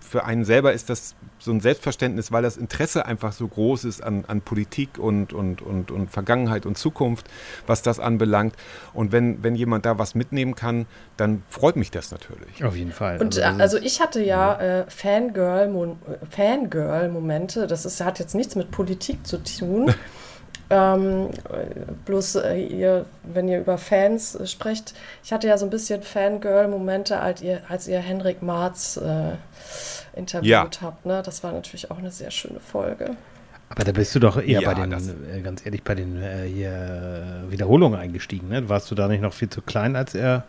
für einen selber ist das so ein Selbstverständnis, weil das Interesse einfach so groß ist an, an Politik und, und, und, und Vergangenheit und Zukunft, was das anbelangt. Und wenn, wenn jemand da was mitnehmen kann, dann freut mich das natürlich. Auf jeden Fall. Und also, also ich hatte ja äh, Fangirl-Momente, Fangirl das ist, hat jetzt nichts mit Politik zu tun. Ähm, bloß äh, ihr, wenn ihr über Fans äh, sprecht, ich hatte ja so ein bisschen Fangirl-Momente, als ihr, als ihr Henrik Marz äh, interviewt ja. habt. Ne? Das war natürlich auch eine sehr schöne Folge. Aber da bist du doch eher ja, bei den, äh, ganz ehrlich, bei den äh, hier Wiederholungen eingestiegen. Ne? Warst du da nicht noch viel zu klein, als er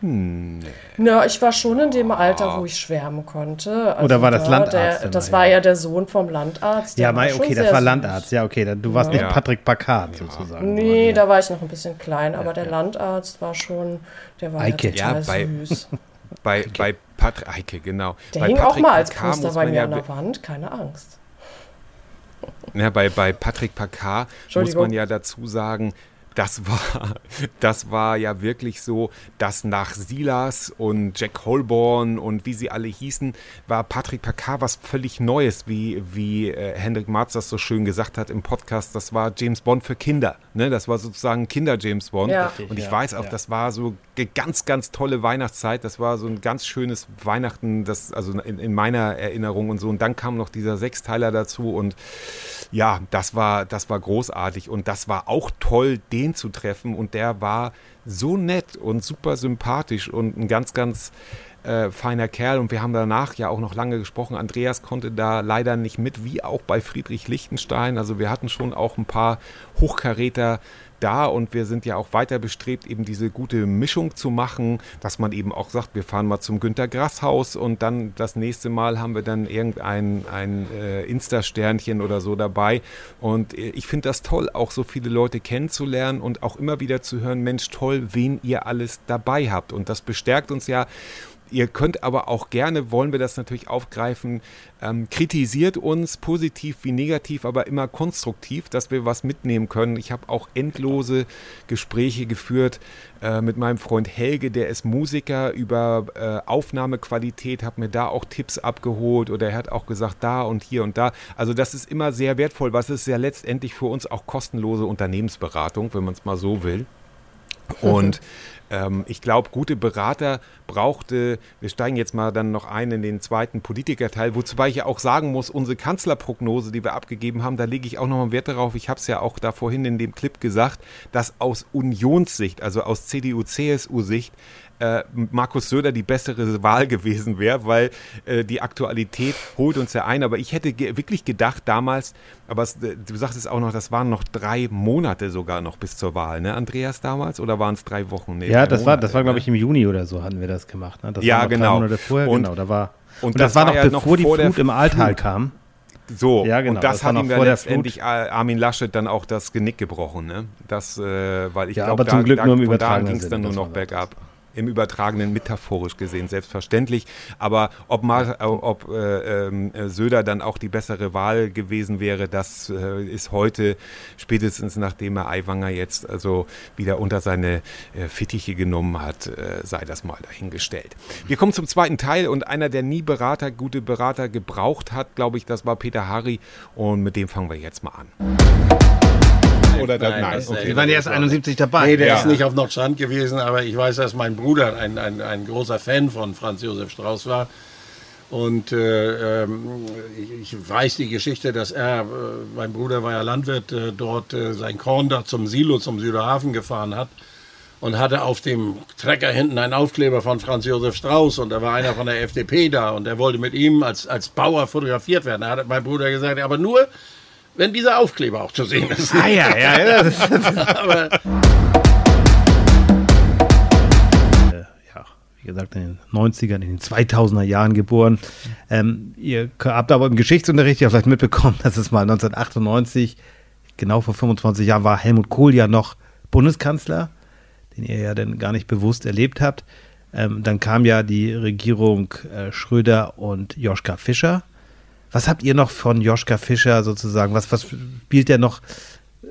hm, Na, ich war schon in dem Alter, wo ich schwärmen konnte. Also Oder war das Landarzt? Der, das war ja der Sohn vom Landarzt. Ja, Mai, okay, das war Landarzt. Ja, okay, du warst ja. nicht Patrick Packard ja. sozusagen. Nee, da war ich noch ein bisschen klein, aber der Landarzt war schon, der war Eike. ja total bei, süß. Bei, bei Patrick, Eike, genau. Der bei hing Patrick auch mal als Poster bei mir an der Wand, keine Angst. Ja, bei, bei Patrick Packard muss man ja dazu sagen, das war, das war ja wirklich so, dass nach Silas und Jack Holborn und wie sie alle hießen, war Patrick Packard was völlig Neues, wie, wie äh, Hendrik Marz das so schön gesagt hat im Podcast. Das war James Bond für Kinder. Ne? Das war sozusagen Kinder-James Bond. Ja. Und ich ja, weiß auch, ja. das war so eine ganz, ganz tolle Weihnachtszeit. Das war so ein ganz schönes Weihnachten, das, also in, in meiner Erinnerung und so. Und dann kam noch dieser Sechsteiler dazu und ja, das war, das war großartig und das war auch toll, den zu treffen und der war so nett und super sympathisch und ein ganz, ganz äh, feiner Kerl und wir haben danach ja auch noch lange gesprochen. Andreas konnte da leider nicht mit, wie auch bei Friedrich Lichtenstein. Also wir hatten schon auch ein paar Hochkaräter da und wir sind ja auch weiter bestrebt, eben diese gute Mischung zu machen, dass man eben auch sagt, wir fahren mal zum Günter Grass Haus und dann das nächste Mal haben wir dann irgendein ein äh, Insta-Sternchen oder so dabei. Und äh, ich finde das toll, auch so viele Leute kennenzulernen und auch immer wieder zu hören, Mensch, toll, wen ihr alles dabei habt. Und das bestärkt uns ja ihr könnt aber auch gerne, wollen wir das natürlich aufgreifen, ähm, kritisiert uns positiv wie negativ, aber immer konstruktiv, dass wir was mitnehmen können. Ich habe auch endlose Gespräche geführt äh, mit meinem Freund Helge, der ist Musiker, über äh, Aufnahmequalität, habe mir da auch Tipps abgeholt oder er hat auch gesagt, da und hier und da. Also das ist immer sehr wertvoll, was ist ja letztendlich für uns auch kostenlose Unternehmensberatung, wenn man es mal so will. Und ähm, ich glaube, gute Berater brauchte, wir steigen jetzt mal dann noch ein in den zweiten Politikerteil, wobei ich ja auch sagen muss, unsere Kanzlerprognose, die wir abgegeben haben, da lege ich auch nochmal Wert darauf, ich habe es ja auch da vorhin in dem Clip gesagt, dass aus Unionssicht, also aus CDU-CSU-Sicht, äh, Markus Söder die bessere Wahl gewesen wäre, weil äh, die Aktualität holt uns ja ein. Aber ich hätte ge wirklich gedacht damals, aber es, äh, du sagst es auch noch, das waren noch drei Monate sogar noch bis zur Wahl, ne, Andreas damals? Oder waren es drei Wochen? Nee, ja, das Monate, war, das war, glaube ne? ich, im Juni oder so hatten wir das gemacht. Ne? Das ja, genau. Drei vorher, und, genau, da war. Und, und das, das, war noch ja bevor noch die Flut im Alltal kam. So, ja, genau, und das, das hat ihm dann letztendlich Armin Laschet dann auch das Genick gebrochen, ne? Das, äh, weil ich ja, glaube, da, da, da ging es dann nur noch bergab im übertragenen metaphorisch gesehen, selbstverständlich. Aber ob, Mar äh, ob äh, äh, Söder dann auch die bessere Wahl gewesen wäre, das äh, ist heute, spätestens nachdem er Aiwanger jetzt also wieder unter seine äh, Fittiche genommen hat, äh, sei das mal dahingestellt. Wir kommen zum zweiten Teil und einer, der nie Berater, gute Berater gebraucht hat, glaube ich, das war Peter Harry und mit dem fangen wir jetzt mal an. Oder nein, nein. Okay. Die waren erst 71 dabei. Nee, der ja. ist nicht auf Nordstrand gewesen, aber ich weiß, dass mein Bruder ein, ein, ein großer Fan von Franz Josef Strauß war. Und äh, ähm, ich, ich, weiß die Geschichte, dass er, äh, mein Bruder war ja Landwirt, äh, dort äh, sein Korn da zum Silo, zum Süderhafen gefahren hat und hatte auf dem Trecker hinten einen Aufkleber von Franz Josef Strauß und da war einer von der FDP da und er wollte mit ihm als, als Bauer fotografiert werden. Da hat mein Bruder gesagt, aber nur, wenn dieser Aufkleber auch zu sehen ist. Ah ja, ja, ja. Aber äh, ja, wie gesagt, in den 90ern, in den 2000er Jahren geboren. Ähm, ihr habt aber im Geschichtsunterricht ja vielleicht mitbekommen, dass es mal 1998, genau vor 25 Jahren, war Helmut Kohl ja noch Bundeskanzler, den ihr ja dann gar nicht bewusst erlebt habt. Ähm, dann kam ja die Regierung äh, Schröder und Joschka Fischer. Was habt ihr noch von Joschka Fischer sozusagen? Was, was spielt der noch?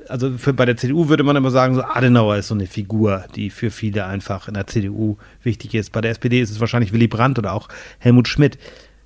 Also für, bei der CDU würde man immer sagen, so Adenauer ist so eine Figur, die für viele einfach in der CDU wichtig ist. Bei der SPD ist es wahrscheinlich Willy Brandt oder auch Helmut Schmidt.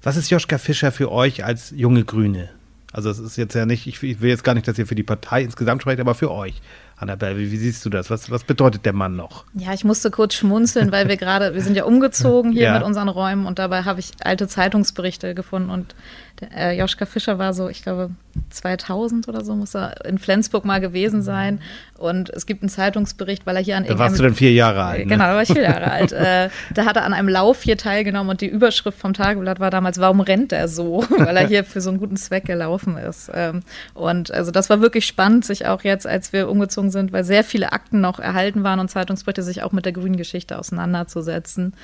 Was ist Joschka Fischer für euch als junge Grüne? Also es ist jetzt ja nicht, ich will jetzt gar nicht, dass ihr für die Partei insgesamt sprecht, aber für euch. Annabelle, wie, wie, siehst du das? Was, was bedeutet der Mann noch? Ja, ich musste kurz schmunzeln, weil wir gerade, wir sind ja umgezogen hier ja. mit unseren Räumen und dabei habe ich alte Zeitungsberichte gefunden und der, äh, Joschka Fischer war so, ich glaube, 2000 oder so muss er in Flensburg mal gewesen sein. Und es gibt einen Zeitungsbericht, weil er hier an Da warst du dann vier Jahre alt. Ne? Genau, da war ich vier Jahre alt. Äh, da hat er an einem Lauf hier teilgenommen und die Überschrift vom Tageblatt war damals, warum rennt er so? weil er hier für so einen guten Zweck gelaufen ist. Ähm, und also das war wirklich spannend, sich auch jetzt, als wir umgezogen sind, weil sehr viele Akten noch erhalten waren und Zeitungsberichte, sich auch mit der grünen Geschichte auseinanderzusetzen.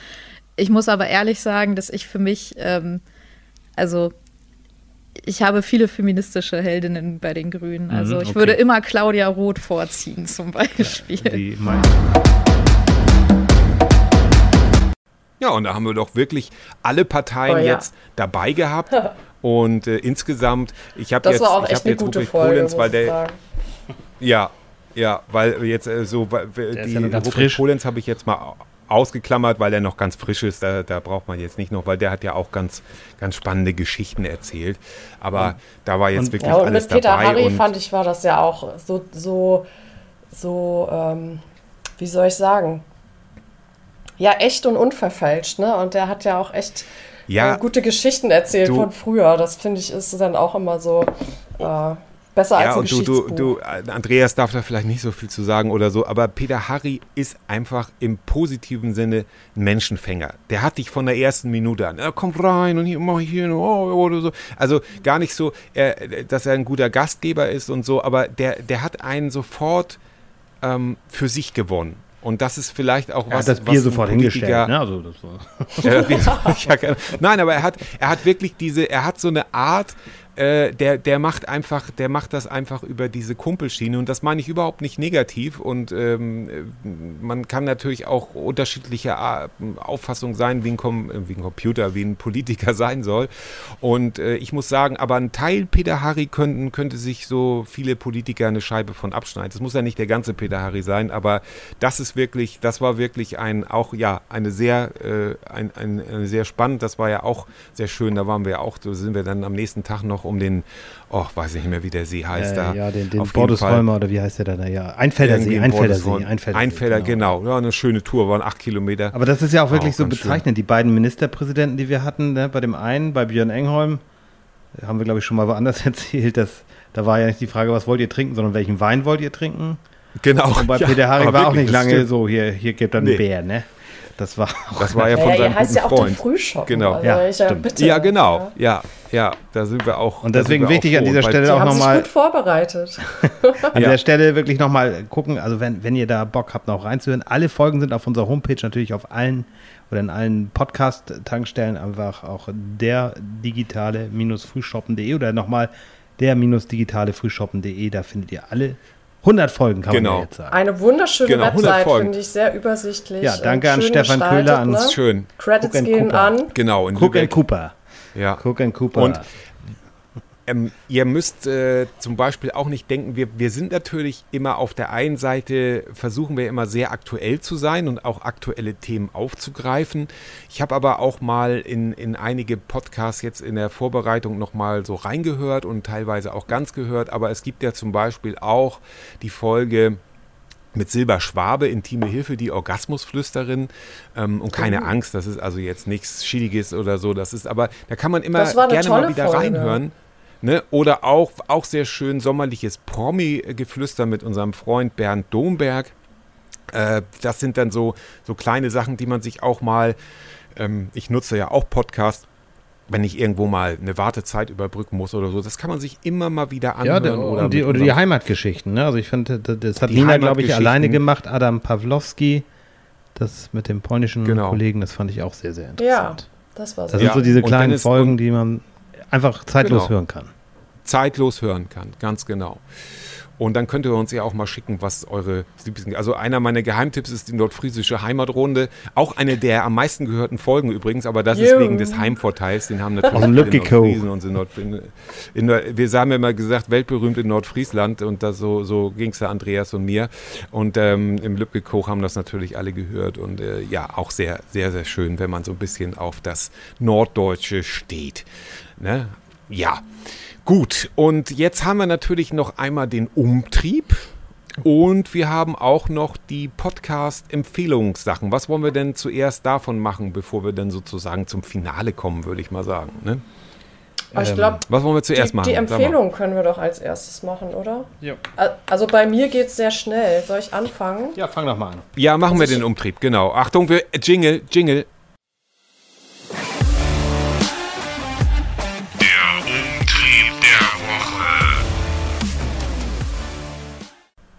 Ich muss aber ehrlich sagen, dass ich für mich, ähm, also ich habe viele feministische Heldinnen bei den Grünen. Mhm, also ich okay. würde immer Claudia Roth vorziehen zum Beispiel. Ja, und da haben wir doch wirklich alle Parteien oh, ja. jetzt dabei gehabt. Und äh, insgesamt, ich habe jetzt, war auch ich habe jetzt Rubrik Polenz, weil der, ja, ja, weil jetzt äh, so, weil, die ja Rubrik Polenz habe ich jetzt mal ausgeklammert, weil er noch ganz frisch ist. Da, da, braucht man jetzt nicht noch, weil der hat ja auch ganz, ganz spannende Geschichten erzählt. Aber ja. da war jetzt und, wirklich ja, und alles mit Peter dabei. Harry und fand ich, war das ja auch so, so, so ähm, wie soll ich sagen? Ja, echt und unverfälscht, ne? Und der hat ja auch echt ja, äh, gute Geschichten erzählt du, von früher. Das finde ich ist dann auch immer so. Äh, Besser ja, als ein und du, du, du, äh, Andreas darf da vielleicht nicht so viel zu sagen oder so, aber Peter Harry ist einfach im positiven Sinne ein Menschenfänger. Der hat dich von der ersten Minute an, er kommt rein und hier mach ich hier oh, oder so. Also gar nicht so, er, dass er ein guter Gastgeber ist und so, aber der, der hat einen sofort ähm, für sich gewonnen. Und das ist vielleicht auch was. Er hat das Bier sofort hingestellt. Ne? Also das war ja, Nein, aber er hat, er hat wirklich diese, er hat so eine Art, äh, der, der macht einfach, der macht das einfach über diese Kumpelschiene und das meine ich überhaupt nicht negativ und ähm, man kann natürlich auch unterschiedliche Auffassungen sein, wie ein, Com wie ein Computer, wie ein Politiker sein soll und äh, ich muss sagen, aber ein Teil Peter Harry könnten, könnte sich so viele Politiker eine Scheibe von abschneiden. Das muss ja nicht der ganze Peter Harry sein, aber das ist wirklich, das war wirklich ein, auch ja, eine sehr, äh, ein, ein, eine sehr spannend, das war ja auch sehr schön, da waren wir auch, so sind wir dann am nächsten Tag noch um den, oh, weiß ich nicht mehr, wie der See heißt äh, da. Ja, den, den Bordesholmer oder wie heißt der da? Ja, Einfelder See, Einfelder See, Einfelder, genau. genau. Ja, eine schöne Tour, waren acht Kilometer. Aber das ist ja auch wirklich auch so bezeichnend, schön. die beiden Ministerpräsidenten, die wir hatten, ne, bei dem einen, bei Björn Engholm, haben wir, glaube ich, schon mal woanders erzählt, dass da war ja nicht die Frage, was wollt ihr trinken, sondern welchen Wein wollt ihr trinken? Genau. Und bei ja, Peter Haring war auch nicht lange so, hier, hier gibt er einen nee. Bär, ne? Das war Das war ja von ja, seinem heißt ja auch Freund. Frühschoppen. Genau. Also ja, ich, ja, bitte, ja, genau. Ja, ja, da sind wir auch. Und deswegen wichtig an dieser Stelle auch nochmal. gut vorbereitet. an der Stelle wirklich nochmal gucken, also wenn, wenn ihr da Bock habt, noch reinzuhören. Alle Folgen sind auf unserer Homepage natürlich auf allen oder in allen Podcast-Tankstellen einfach auch der digitale-frühshoppen.de oder nochmal der-digitale-frühshoppen.de. Da findet ihr alle 100 Folgen kann genau. man jetzt sagen. Eine wunderschöne genau, Website, finde ich, sehr übersichtlich. Ja, danke an Stefan Köhler. An ne? Schön. Credits gehen Cooper. an. Genau, in Cook Lübeck. Cooper. Ja. Cook and Cooper. Und ähm, ihr müsst äh, zum Beispiel auch nicht denken, wir, wir sind natürlich immer auf der einen Seite, versuchen wir immer sehr aktuell zu sein und auch aktuelle Themen aufzugreifen. Ich habe aber auch mal in, in einige Podcasts jetzt in der Vorbereitung nochmal so reingehört und teilweise auch ganz gehört, aber es gibt ja zum Beispiel auch die Folge mit Silber Schwabe, intime Hilfe, die Orgasmusflüsterin ähm, und keine oh. Angst, das ist also jetzt nichts Schiediges oder so, das ist aber, da kann man immer gerne mal wieder Folge. reinhören. Ne? Oder auch, auch sehr schön sommerliches Promi-Geflüster mit unserem Freund Bernd Domberg. Äh, das sind dann so, so kleine Sachen, die man sich auch mal, ähm, ich nutze ja auch Podcast, wenn ich irgendwo mal eine Wartezeit überbrücken muss oder so, das kann man sich immer mal wieder anhören. Ja, der, oder, die, oder die Heimatgeschichten. Ne? Also ich finde, das hat Nina, glaube ich, alleine gemacht, Adam Pawlowski, das mit dem polnischen genau. Kollegen, das fand ich auch sehr, sehr interessant. Ja, das war so. Das sind so diese kleinen Folgen, die man einfach zeitlos genau. hören kann. Zeitlos hören kann, ganz genau. Und dann könnt ihr uns ja auch mal schicken, was eure Also einer meiner Geheimtipps ist die nordfriesische Heimatrunde. Auch eine der am meisten gehörten Folgen übrigens, aber das Juh. ist wegen des Heimvorteils. Den haben natürlich viele Nordfriesen und in Nordfriesen. In, wir haben ja immer gesagt, weltberühmt in Nordfriesland und das, so, so ging es ja Andreas und mir. Und ähm, im Lübcke haben das natürlich alle gehört. Und äh, ja, auch sehr, sehr, sehr schön, wenn man so ein bisschen auf das Norddeutsche steht. Ne? Ja. Gut, und jetzt haben wir natürlich noch einmal den Umtrieb. Und wir haben auch noch die Podcast-Empfehlungssachen. Was wollen wir denn zuerst davon machen, bevor wir dann sozusagen zum Finale kommen, würde ich mal sagen. Ne? Aber ich glaube, was wollen wir zuerst die, machen? Die Empfehlung können wir doch als erstes machen, oder? Ja. Also bei mir geht es sehr schnell. Soll ich anfangen? Ja, fang doch mal an. Ja, machen also wir den Umtrieb, genau. Achtung, wir, Jingle, Jingle.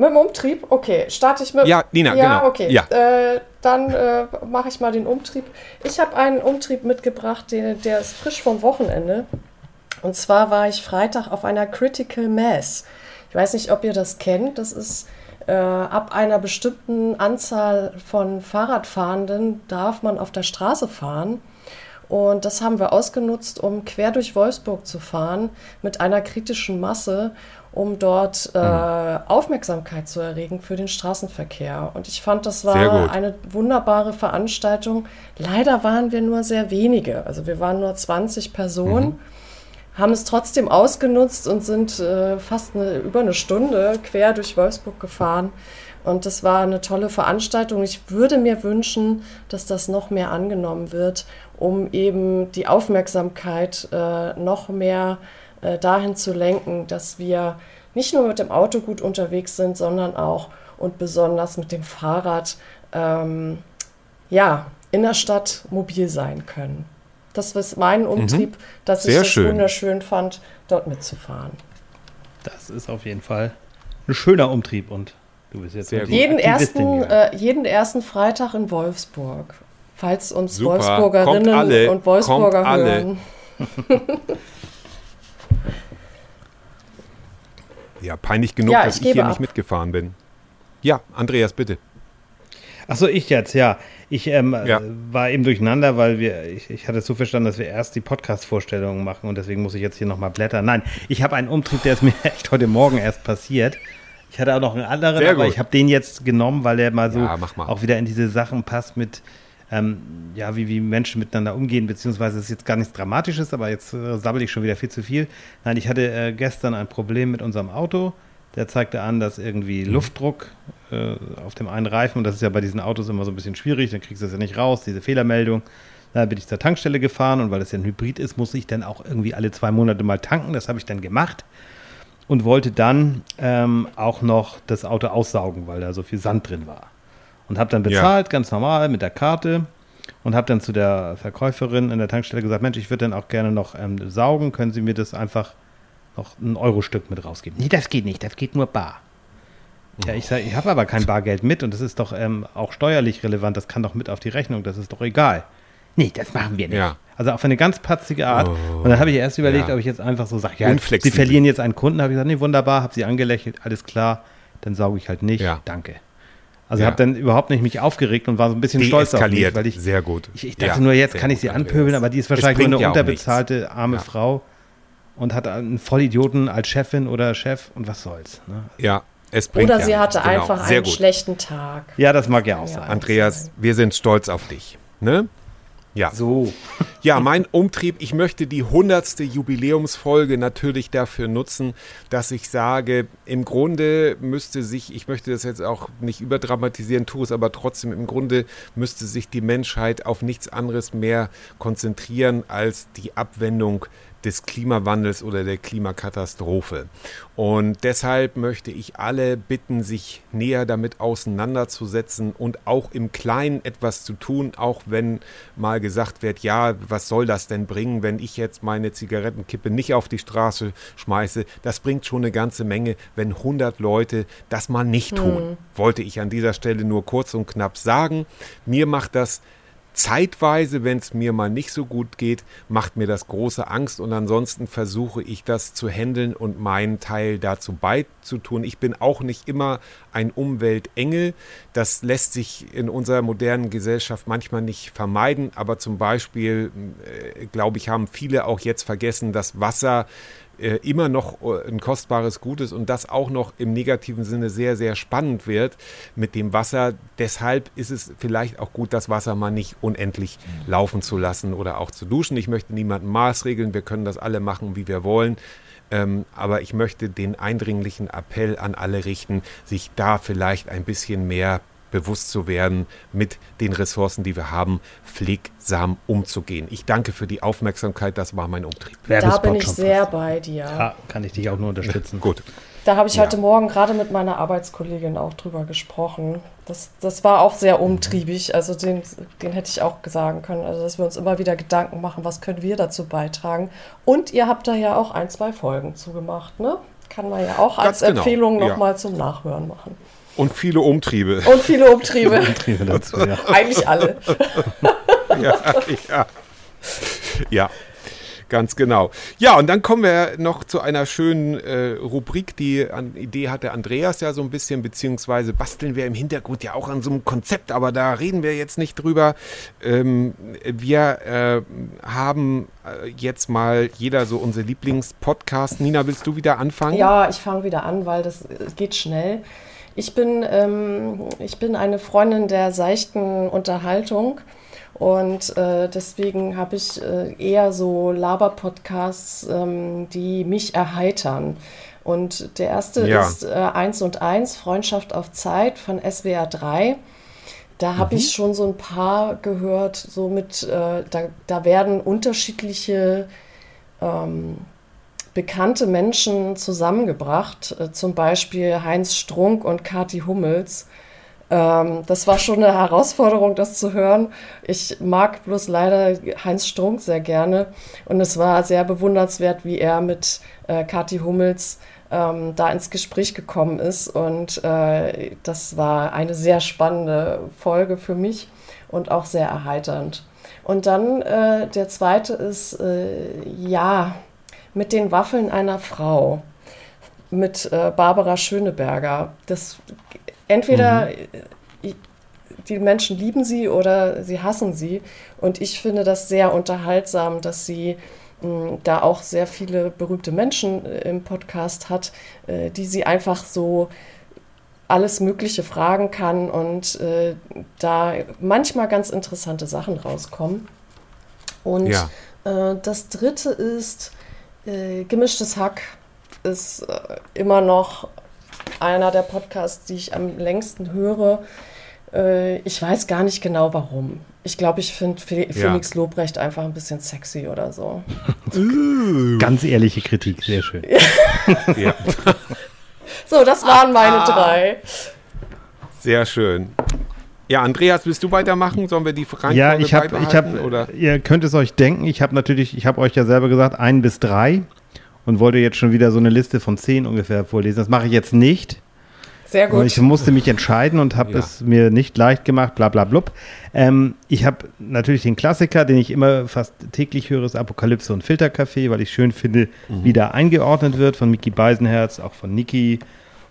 Mit dem Umtrieb? Okay, starte ich mit. Ja, Nina, ja, genau. Okay. Ja, äh, dann äh, mache ich mal den Umtrieb. Ich habe einen Umtrieb mitgebracht, den, der ist frisch vom Wochenende. Und zwar war ich Freitag auf einer Critical Mass. Ich weiß nicht, ob ihr das kennt. Das ist äh, ab einer bestimmten Anzahl von Fahrradfahrenden darf man auf der Straße fahren. Und das haben wir ausgenutzt, um quer durch Wolfsburg zu fahren mit einer kritischen Masse um dort äh, mhm. Aufmerksamkeit zu erregen für den Straßenverkehr. Und ich fand, das war eine wunderbare Veranstaltung. Leider waren wir nur sehr wenige, also wir waren nur 20 Personen. Mhm. Haben es trotzdem ausgenutzt und sind äh, fast eine, über eine Stunde quer durch Wolfsburg gefahren. Und das war eine tolle Veranstaltung. Ich würde mir wünschen, dass das noch mehr angenommen wird, um eben die Aufmerksamkeit äh, noch mehr zu äh, dahin zu lenken, dass wir nicht nur mit dem Auto gut unterwegs sind, sondern auch und besonders mit dem Fahrrad ähm, ja, in der Stadt mobil sein können. Das ist mein Umtrieb, mhm. dass Sehr ich es schön. wunderschön fand, dort mitzufahren. Das ist auf jeden Fall ein schöner Umtrieb und du bist jetzt Sehr jeden ersten, äh, jeden ersten Freitag in Wolfsburg. Falls uns Super. Wolfsburgerinnen und Wolfsburger hören. Ja, peinlich genug, ja, dass ich, ich hier ab. nicht mitgefahren bin. Ja, Andreas, bitte. Achso, ich jetzt, ja. Ich ähm, ja. war eben durcheinander, weil wir, ich, ich hatte es so verstanden, dass wir erst die Podcast-Vorstellungen machen und deswegen muss ich jetzt hier nochmal blättern. Nein, ich habe einen Umtrieb, der ist mir echt heute Morgen erst passiert. Ich hatte auch noch einen anderen, Sehr aber gut. ich habe den jetzt genommen, weil der mal so ja, mal. auch wieder in diese Sachen passt mit, ähm, ja, wie, wie Menschen miteinander umgehen, beziehungsweise es ist jetzt gar nichts Dramatisches, aber jetzt äh, sabbel ich schon wieder viel zu viel. Nein, ich hatte äh, gestern ein Problem mit unserem Auto. Der zeigte an, dass irgendwie mhm. Luftdruck äh, auf dem einen Reifen, und das ist ja bei diesen Autos immer so ein bisschen schwierig, dann kriegst du das ja nicht raus, diese Fehlermeldung. Da bin ich zur Tankstelle gefahren und weil das ja ein Hybrid ist, muss ich dann auch irgendwie alle zwei Monate mal tanken. Das habe ich dann gemacht und wollte dann ähm, auch noch das Auto aussaugen, weil da so viel Sand drin war. Und habe dann bezahlt, ja. ganz normal mit der Karte und habe dann zu der Verkäuferin in der Tankstelle gesagt, Mensch, ich würde dann auch gerne noch ähm, saugen, können Sie mir das einfach noch ein Euro-Stück mit rausgeben? Nee, das geht nicht, das geht nur bar. Ja, ich sage, ich habe aber kein Bargeld mit und das ist doch ähm, auch steuerlich relevant, das kann doch mit auf die Rechnung, das ist doch egal. Nee, das machen wir nicht. Ja. Also auf eine ganz patzige Art. Oh, und dann habe ich erst überlegt, ja. ob ich jetzt einfach so sage, ja, Sie verlieren jetzt einen Kunden. Habe ich gesagt, nee, wunderbar, habe sie angelächelt, alles klar, dann sauge ich halt nicht. Ja. Danke. Also ja. habe dann überhaupt nicht mich aufgeregt und war so ein bisschen stolz auf mich, weil ich sehr gut. Ich, ich dachte nur, jetzt kann ich sie anpöbeln, aber die ist wahrscheinlich nur eine unterbezahlte arme Frau und hat einen Vollidioten als Chefin oder Chef und was soll's. Ne? Ja, es bringt Oder ja sie hatte genau. einfach einen gut. schlechten Tag. Ja, das mag ja auch sein. Andreas, wir sind stolz auf dich. Ne? Ja. So. Ja, mein Umtrieb, ich möchte die hundertste Jubiläumsfolge natürlich dafür nutzen, dass ich sage, im Grunde müsste sich, ich möchte das jetzt auch nicht überdramatisieren, tue es aber trotzdem, im Grunde müsste sich die Menschheit auf nichts anderes mehr konzentrieren als die Abwendung des Klimawandels oder der Klimakatastrophe. Und deshalb möchte ich alle bitten, sich näher damit auseinanderzusetzen und auch im Kleinen etwas zu tun, auch wenn mal gesagt wird, ja, was soll das denn bringen, wenn ich jetzt meine Zigarettenkippe nicht auf die Straße schmeiße. Das bringt schon eine ganze Menge, wenn 100 Leute das mal nicht tun. Mhm. Wollte ich an dieser Stelle nur kurz und knapp sagen. Mir macht das zeitweise, wenn es mir mal nicht so gut geht, macht mir das große Angst und ansonsten versuche ich das zu handeln und meinen Teil dazu beizutun. Ich bin auch nicht immer ein Umweltengel. Das lässt sich in unserer modernen Gesellschaft manchmal nicht vermeiden, aber zum Beispiel, äh, glaube ich, haben viele auch jetzt vergessen, dass Wasser äh, immer noch äh, ein kostbares Gut ist und das auch noch im negativen Sinne sehr, sehr spannend wird mit dem Wasser. Deshalb ist es vielleicht auch gut, das Wasser mal nicht unendlich laufen zu lassen oder auch zu duschen. Ich möchte niemanden maßregeln, wir können das alle machen, wie wir wollen. Ähm, aber ich möchte den eindringlichen Appell an alle richten, sich da vielleicht ein bisschen mehr bewusst zu werden, mit den Ressourcen, die wir haben, pflegsam umzugehen. Ich danke für die Aufmerksamkeit, das war mein Umtrieb. Da bin ich sehr bei dir. Ja, kann ich dich auch nur unterstützen. Gut. Da habe ich ja. heute Morgen gerade mit meiner Arbeitskollegin auch drüber gesprochen. Das, das war auch sehr umtriebig. Also den, den hätte ich auch sagen können. Also dass wir uns immer wieder Gedanken machen, was können wir dazu beitragen. Und ihr habt da ja auch ein, zwei Folgen zugemacht, ne? Kann man ja auch als genau. Empfehlung nochmal ja. zum Nachhören machen. Und viele Umtriebe. Und viele Umtriebe. Umtriebe dazu, ja. Eigentlich alle. ja, ja. Ja. Ganz genau. Ja, und dann kommen wir noch zu einer schönen äh, Rubrik, die an, Idee hatte Andreas ja so ein bisschen, beziehungsweise basteln wir im Hintergrund ja auch an so einem Konzept, aber da reden wir jetzt nicht drüber. Ähm, wir äh, haben äh, jetzt mal jeder so unsere Lieblingspodcast. Nina, willst du wieder anfangen? Ja, ich fange wieder an, weil das geht schnell. Ich bin, ähm, ich bin eine Freundin der seichten Unterhaltung und äh, deswegen habe ich äh, eher so Laber-Podcasts, ähm, die mich erheitern. Und der erste ja. ist äh, 1 und 1, Freundschaft auf Zeit von SWR 3. Da habe mhm. ich schon so ein paar gehört, so mit, äh, da, da werden unterschiedliche ähm, bekannte Menschen zusammengebracht, äh, zum Beispiel Heinz Strunk und Kati Hummels. Ähm, das war schon eine Herausforderung, das zu hören. Ich mag bloß leider Heinz Strunk sehr gerne und es war sehr bewundernswert, wie er mit äh, Kathi Hummels ähm, da ins Gespräch gekommen ist und äh, das war eine sehr spannende Folge für mich und auch sehr erheiternd. Und dann der zweite ist, ja, mit den Waffeln einer Frau. mit äh, Barbara Schöneberger. Das entweder mhm. die Menschen lieben sie oder sie hassen sie. Und ich finde das sehr unterhaltsam, dass sie mh, da auch sehr viele berühmte Menschen äh, im Podcast hat, äh, die sie einfach so alles Mögliche fragen kann und äh, da manchmal ganz interessante Sachen rauskommen. Und ja. äh, das dritte ist äh, Gemischtes Hack ist äh, immer noch einer der Podcasts, die ich am längsten höre. Äh, ich weiß gar nicht genau warum. Ich glaube, ich finde Felix ja. Lobrecht einfach ein bisschen sexy oder so. Ganz ehrliche Kritik, sehr schön. ja. So, das waren meine ah. drei. Sehr schön. Ja, Andreas, willst du weitermachen? Sollen wir die Reihenfolge Ja, ich habe, ich habe, ihr könnt es euch denken. Ich habe natürlich, ich habe euch ja selber gesagt, ein bis drei und wollte jetzt schon wieder so eine Liste von zehn ungefähr vorlesen. Das mache ich jetzt nicht. Sehr gut. Ich musste mich entscheiden und habe ja. es mir nicht leicht gemacht, bla bla blub. Ähm, ich habe natürlich den Klassiker, den ich immer fast täglich höre, ist Apokalypse und Filterkaffee, weil ich schön finde, mhm. wie da eingeordnet wird von Miki Beisenherz, auch von Niki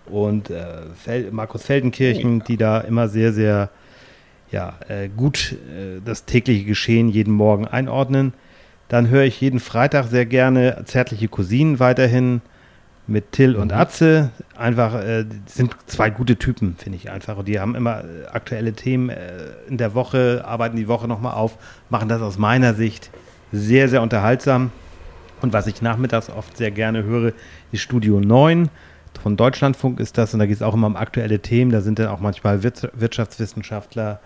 und äh, Fel Markus Feldenkirchen, ja. die da immer sehr, sehr ja, äh, gut äh, das tägliche Geschehen jeden Morgen einordnen. Dann höre ich jeden Freitag sehr gerne Zärtliche Cousinen weiterhin mit Till und mhm. Atze. Einfach, äh, sind zwei gute Typen, finde ich einfach. Und die haben immer äh, aktuelle Themen äh, in der Woche, arbeiten die Woche nochmal auf, machen das aus meiner Sicht sehr, sehr unterhaltsam. Und was ich nachmittags oft sehr gerne höre, ist Studio 9 von Deutschlandfunk ist das und da geht es auch immer um aktuelle Themen. Da sind dann auch manchmal Wirtschaftswissenschaftler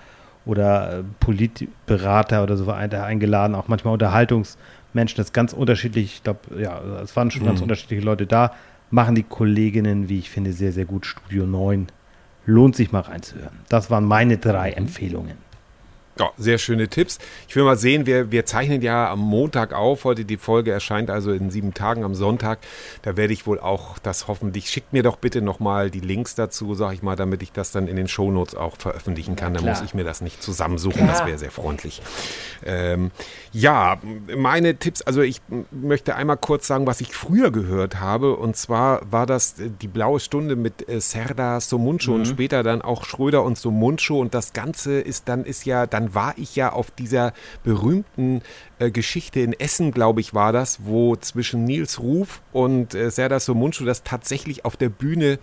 oder äh, Politberater oder so eingeladen, auch manchmal Unterhaltungsmenschen. Das ist ganz unterschiedlich. Ich glaube, ja, es waren schon mhm. ganz unterschiedliche Leute da. Machen die Kolleginnen, wie ich finde, sehr, sehr gut. Studio 9. Lohnt sich mal reinzuhören. Das waren meine drei mhm. Empfehlungen. Ja, sehr schöne Tipps. Ich will mal sehen, wir, wir zeichnen ja am Montag auf. Heute die Folge erscheint also in sieben Tagen am Sonntag. Da werde ich wohl auch das hoffentlich. Schickt mir doch bitte nochmal die Links dazu, sag ich mal, damit ich das dann in den Shownotes auch veröffentlichen kann. Da muss ich mir das nicht zusammensuchen. Klar. Das wäre sehr freundlich. Ähm, ja, meine Tipps. Also ich möchte einmal kurz sagen, was ich früher gehört habe. Und zwar war das die blaue Stunde mit äh, Serda Somuncho mhm. und später dann auch Schröder und Somuncho. Und das Ganze ist dann ist ja dann dann war ich ja auf dieser berühmten äh, Geschichte in Essen, glaube ich, war das, wo zwischen Nils Ruf und äh, Serdar Somuncu das tatsächlich auf der Bühne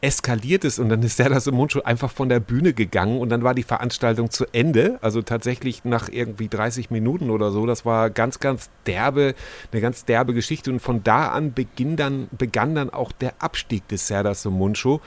eskaliert ist und dann ist Serdar Somuncu einfach von der Bühne gegangen und dann war die Veranstaltung zu Ende, also tatsächlich nach irgendwie 30 Minuten oder so. Das war ganz, ganz derbe, eine ganz derbe Geschichte und von da an beginn dann, begann dann auch der Abstieg des Serdar Somuncu,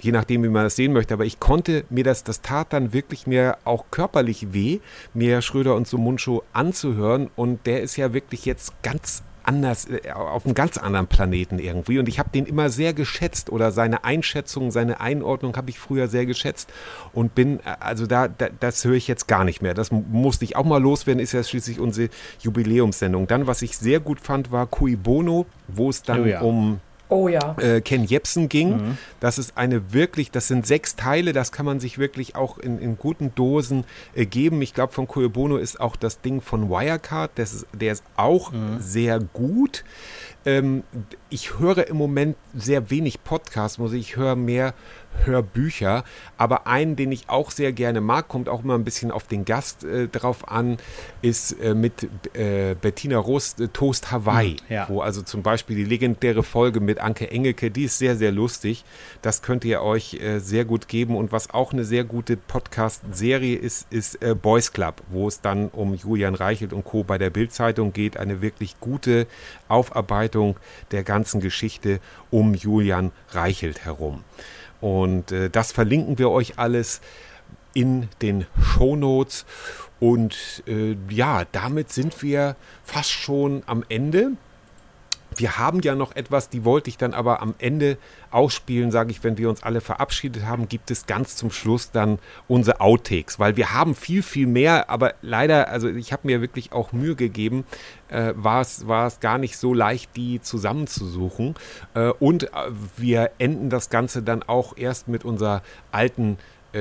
je nachdem, wie man das sehen möchte. Aber ich konnte mir das, das tat dann wirklich mir auch körperlich weh, mir Schröder und Somuncu anzuhören und der ist ja wirklich jetzt ganz anders, äh, auf einem ganz anderen Planeten irgendwie. Und ich habe den immer sehr geschätzt oder seine Einschätzung, seine Einordnung habe ich früher sehr geschätzt und bin, äh, also da, da das höre ich jetzt gar nicht mehr. Das musste ich auch mal loswerden, ist ja schließlich unsere Jubiläumssendung. Dann, was ich sehr gut fand, war Cui Bono, wo es dann oh ja. um oh, ja. äh, Ken Jepsen ging. Mhm. Das ist eine wirklich, das sind sechs Teile, das kann man sich wirklich auch in, in guten Dosen äh, geben. Ich glaube, von Bono ist auch das Ding von Wirecard, das ist, der ist auch mhm. sehr gut. Ähm, ich höre im Moment sehr wenig Podcasts, muss ich, ich höre mehr Hörbücher. Aber einen, den ich auch sehr gerne mag, kommt auch immer ein bisschen auf den Gast äh, drauf an, ist äh, mit äh, Bettina Rust äh, Toast Hawaii. Hm, ja. Wo also zum Beispiel die legendäre Folge mit Anke Engelke, die ist sehr, sehr lustig. Das könnt ihr euch äh, sehr gut geben. Und was auch eine sehr gute Podcast-Serie ist, ist äh, Boys Club, wo es dann um Julian Reichelt und Co. bei der Bildzeitung geht. Eine wirklich gute Aufarbeitung der ganzen Geschichte um Julian Reichelt herum. Und äh, das verlinken wir euch alles in den Show Notes. Und äh, ja, damit sind wir fast schon am Ende. Wir haben ja noch etwas, die wollte ich dann aber am Ende ausspielen, sage ich, wenn wir uns alle verabschiedet haben, gibt es ganz zum Schluss dann unsere Outtakes, weil wir haben viel, viel mehr, aber leider, also ich habe mir wirklich auch Mühe gegeben, äh, war, es, gar nicht so leicht, die zusammenzusuchen. Äh, und äh, wir enden das Ganze dann auch erst mit unserer alten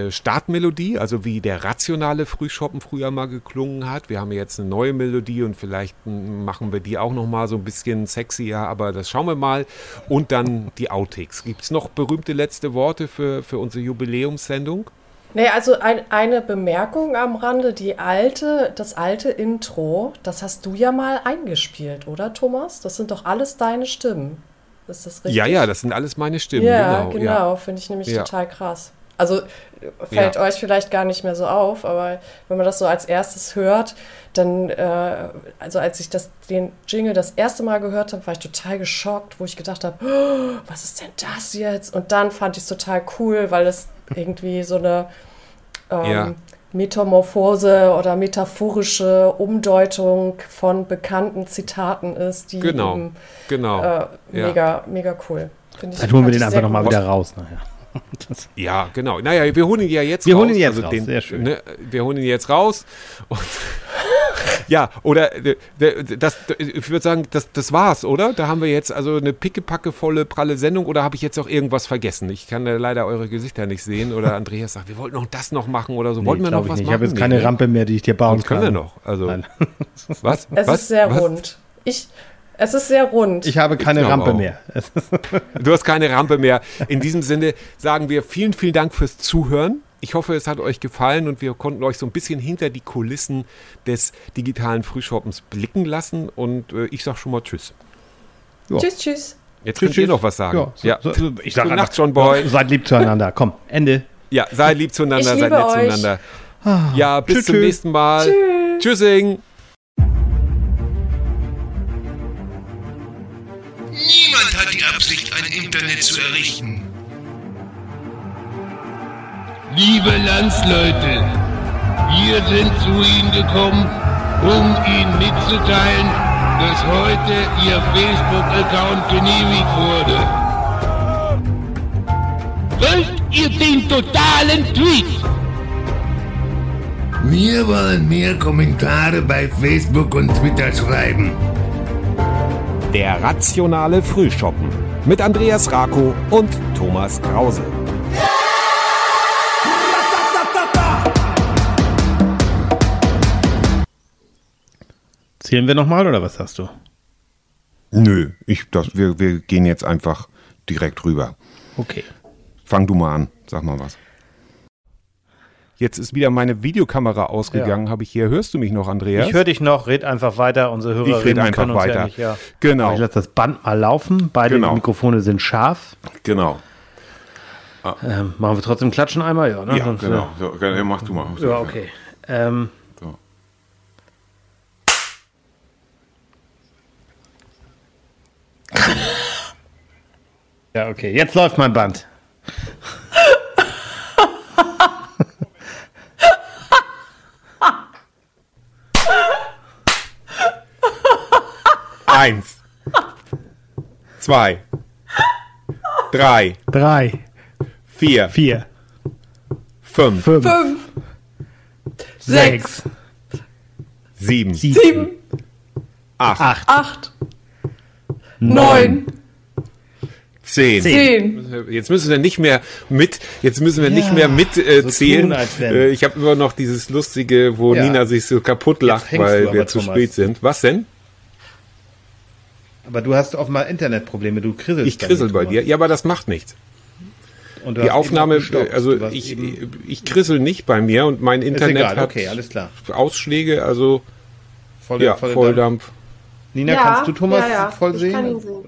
Startmelodie, also wie der rationale Frühshoppen früher mal geklungen hat. Wir haben jetzt eine neue Melodie und vielleicht machen wir die auch noch mal so ein bisschen sexier, aber das schauen wir mal. Und dann die Outtakes. Gibt es noch berühmte letzte Worte für, für unsere Jubiläumssendung? Nee, also ein, eine Bemerkung am Rande, die alte, das alte Intro, das hast du ja mal eingespielt, oder Thomas? Das sind doch alles deine Stimmen. Ist das richtig? Ja, ja, das sind alles meine Stimmen. Ja, genau, genau ja. finde ich nämlich ja. total krass. Also fällt ja. euch vielleicht gar nicht mehr so auf, aber wenn man das so als erstes hört, dann, äh, also als ich das, den Jingle das erste Mal gehört habe, war ich total geschockt, wo ich gedacht habe, oh, was ist denn das jetzt? Und dann fand ich es total cool, weil es irgendwie so eine ähm, ja. Metamorphose oder metaphorische Umdeutung von bekannten Zitaten ist, die genau, eben, genau. Äh, mega, ja. mega cool. Dann holen wir den einfach nochmal wieder raus nachher. Das ja, genau. Naja, wir holen ihn ja jetzt wir raus. Wir holen ihn jetzt also raus, den, sehr schön. Ne, wir holen ihn jetzt raus. Und ja, oder das, ich würde sagen, das, das war's, oder? Da haben wir jetzt also eine pickepackevolle, pralle Sendung oder habe ich jetzt auch irgendwas vergessen? Ich kann leider eure Gesichter nicht sehen. Oder Andreas sagt, wir wollten noch das noch machen oder so. Nee, wollten wir noch was nicht. machen? Ich habe jetzt keine nee, ne? Rampe mehr, die ich dir bauen Sonst kann. können wir noch. Also, was? Es was? ist sehr was? rund. Ich, es ist sehr rund. Ich habe keine ich Rampe auch. mehr. du hast keine Rampe mehr. In diesem Sinne sagen wir vielen, vielen Dank fürs Zuhören. Ich hoffe, es hat euch gefallen und wir konnten euch so ein bisschen hinter die Kulissen des digitalen Frühshoppens blicken lassen. Und äh, ich sage schon mal Tschüss. Ja. Tschüss, tschüss. Jetzt könnt ihr noch was sagen. Ja, so, ja. So, ich sage Nacht, John Boy. Seid lieb zueinander. Komm, Ende. Ja, seid lieb zueinander, seid nett euch. zueinander. Ah. Ja, bis tschüss, zum nächsten Mal. Tschüss. Tschüssing. Internet zu errichten. Liebe Landsleute, wir sind zu Ihnen gekommen, um Ihnen mitzuteilen, dass heute Ihr Facebook-Account genehmigt wurde. Wollt ihr den totalen Tweet? Wir wollen mehr Kommentare bei Facebook und Twitter schreiben. Der rationale Frühschoppen mit Andreas Rako und Thomas Krause. Zählen wir nochmal oder was sagst du? Nö, ich, das, wir, wir gehen jetzt einfach direkt rüber. Okay. Fang du mal an, sag mal was. Jetzt ist wieder meine Videokamera ausgegangen, ja. habe ich hier. Hörst du mich noch, Andreas? Ich höre dich noch, red einfach weiter. Unsere Hörerinnen ich red einfach weiter. Ja nicht, ja. Genau. ich lasse das Band mal laufen. Beide genau. Mikrofone sind scharf. Genau. Ah. Ähm, machen wir trotzdem Klatschen einmal? Ja, ne? ja Sonst, genau. So, mach du mal. Ja, okay. Ähm, so. ja, okay. Jetzt läuft mein Band. Eins. Zwei. Drei. Drei. Vier. Vier. Fünf. Fünf. Fünf. Sechs. Sieben. Sieben. Acht. Acht. Acht. Neun. Zehn. Zehn. Jetzt müssen wir nicht mehr mit, jetzt müssen wir ja, nicht mehr mitzählen. Äh, so äh, ich habe immer noch dieses lustige, wo ja. Nina sich so kaputt lacht, weil wir zu spät sind. Was denn? Aber du hast offenbar Internetprobleme, du krisselst. Ich krissel bei dir. Ja, aber das macht nichts. die Aufnahme, also ich, ich krissel nicht bei mir und mein Internet egal, hat okay, alles klar. Ausschläge, also voll, ja, Volldampf. Nina, ja, kannst du Thomas ja, voll sehen? Ich kann ihn sehen.